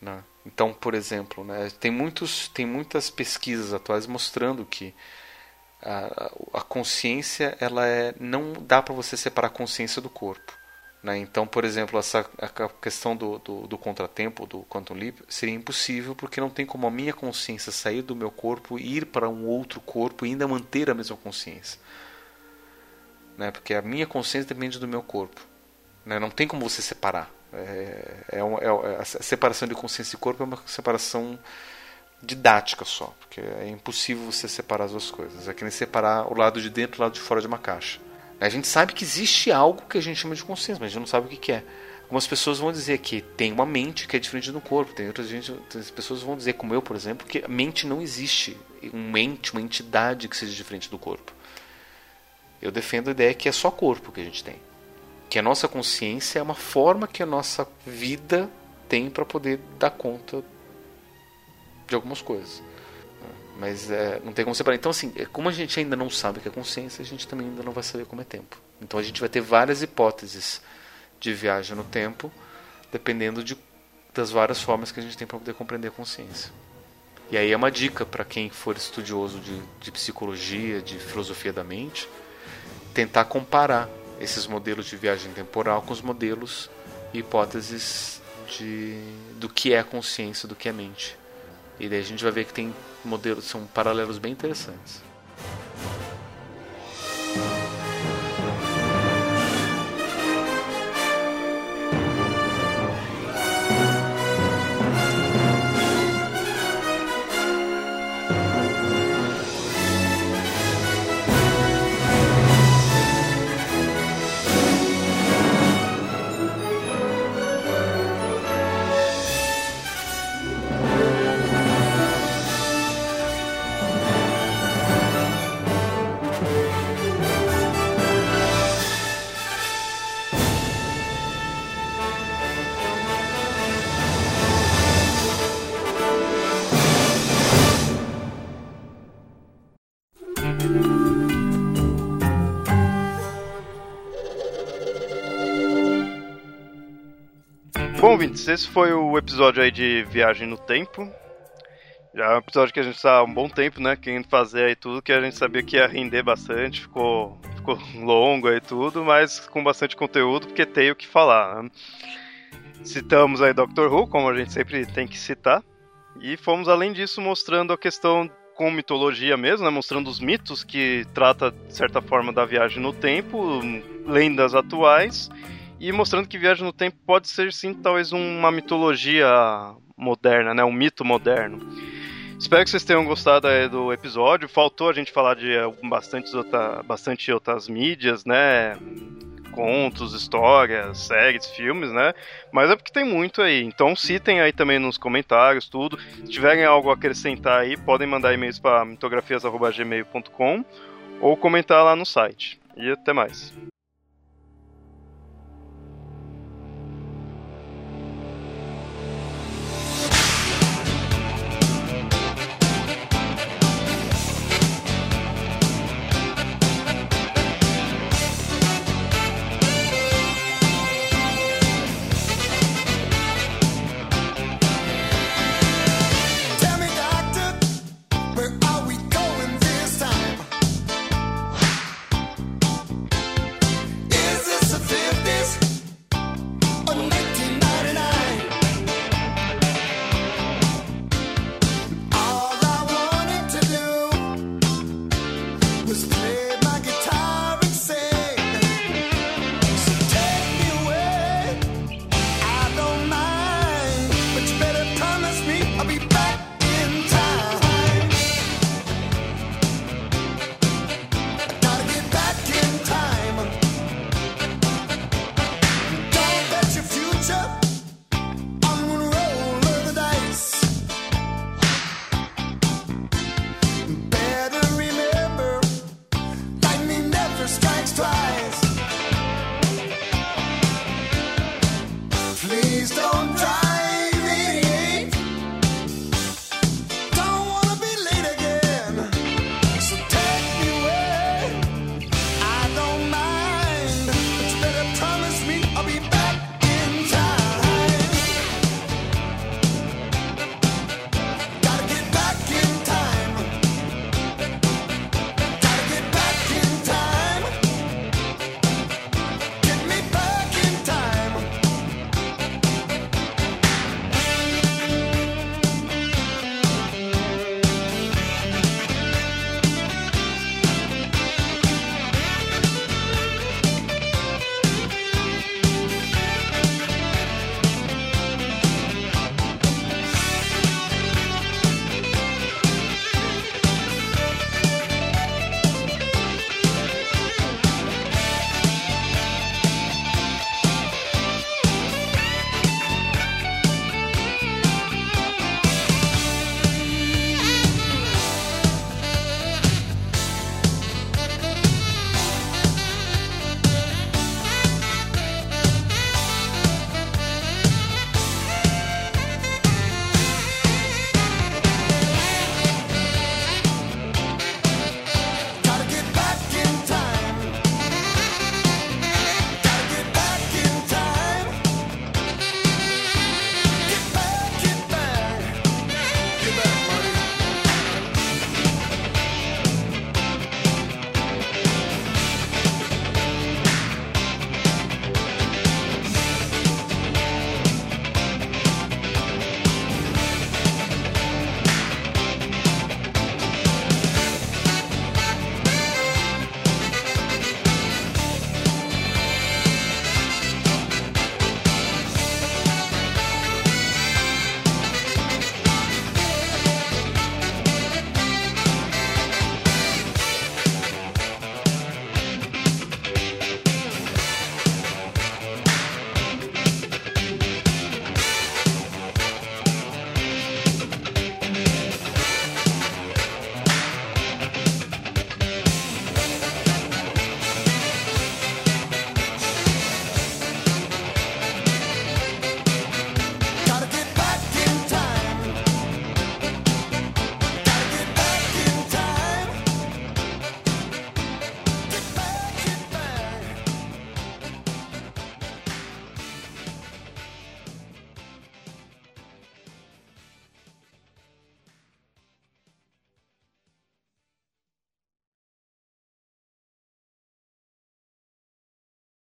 Né? Então, por exemplo, né, tem, muitos, tem muitas pesquisas atuais mostrando que a, a consciência ela é não dá para você separar a consciência do corpo né? então por exemplo essa a questão do, do, do, contratempo do quantum leap seria impossível porque não tem como a minha consciência sair do meu corpo e ir para um outro corpo e ainda manter a mesma consciência né? porque a minha consciência depende do meu corpo né? não tem como você separar é, é, é, a separação de consciência e corpo é uma separação didática só, porque é impossível você separar as duas coisas. É que nem separar o lado de dentro e o lado de fora de uma caixa. A gente sabe que existe algo que a gente chama de consciência, mas a gente não sabe o que é. Algumas pessoas vão dizer que tem uma mente que é diferente do corpo, tem outras, gente, outras pessoas vão dizer, como eu, por exemplo, que a mente não existe, um mente, uma entidade que seja diferente do corpo. Eu defendo a ideia que é só corpo que a gente tem. Que a nossa consciência é uma forma que a nossa vida tem para poder dar conta de algumas coisas. Mas é, não tem como separar. Então, assim, é, como a gente ainda não sabe o que é consciência, a gente também ainda não vai saber como é tempo. Então, a gente vai ter várias hipóteses de viagem no tempo, dependendo de, das várias formas que a gente tem para poder compreender a consciência. E aí é uma dica para quem for estudioso de, de psicologia, de filosofia da mente, tentar comparar esses modelos de viagem temporal com os modelos e hipóteses de, do que é consciência, do que é mente. E daí a gente vai ver que tem modelos, são paralelos bem interessantes. Ouvintes, esse foi o episódio aí de Viagem no Tempo. Já é um episódio que a gente está há um bom tempo, né? Querendo fazer aí tudo, que a gente sabia que ia render bastante, ficou, ficou longo aí tudo, mas com bastante conteúdo, porque tem o que falar. Né? Citamos aí Doctor Who, como a gente sempre tem que citar, e fomos além disso mostrando a questão com mitologia mesmo, né? mostrando os mitos que trata de certa forma da viagem no tempo, lendas atuais e mostrando que viagem no tempo pode ser sim talvez uma mitologia moderna, né, um mito moderno. Espero que vocês tenham gostado do episódio. Faltou a gente falar de bastante, outra, bastante outras mídias, né? Contos, histórias, séries, filmes, né? Mas é porque tem muito aí. Então citem aí também nos comentários, tudo. Se tiverem algo a acrescentar aí, podem mandar e-mails para mitografias.gmail.com ou comentar lá no site. E até mais.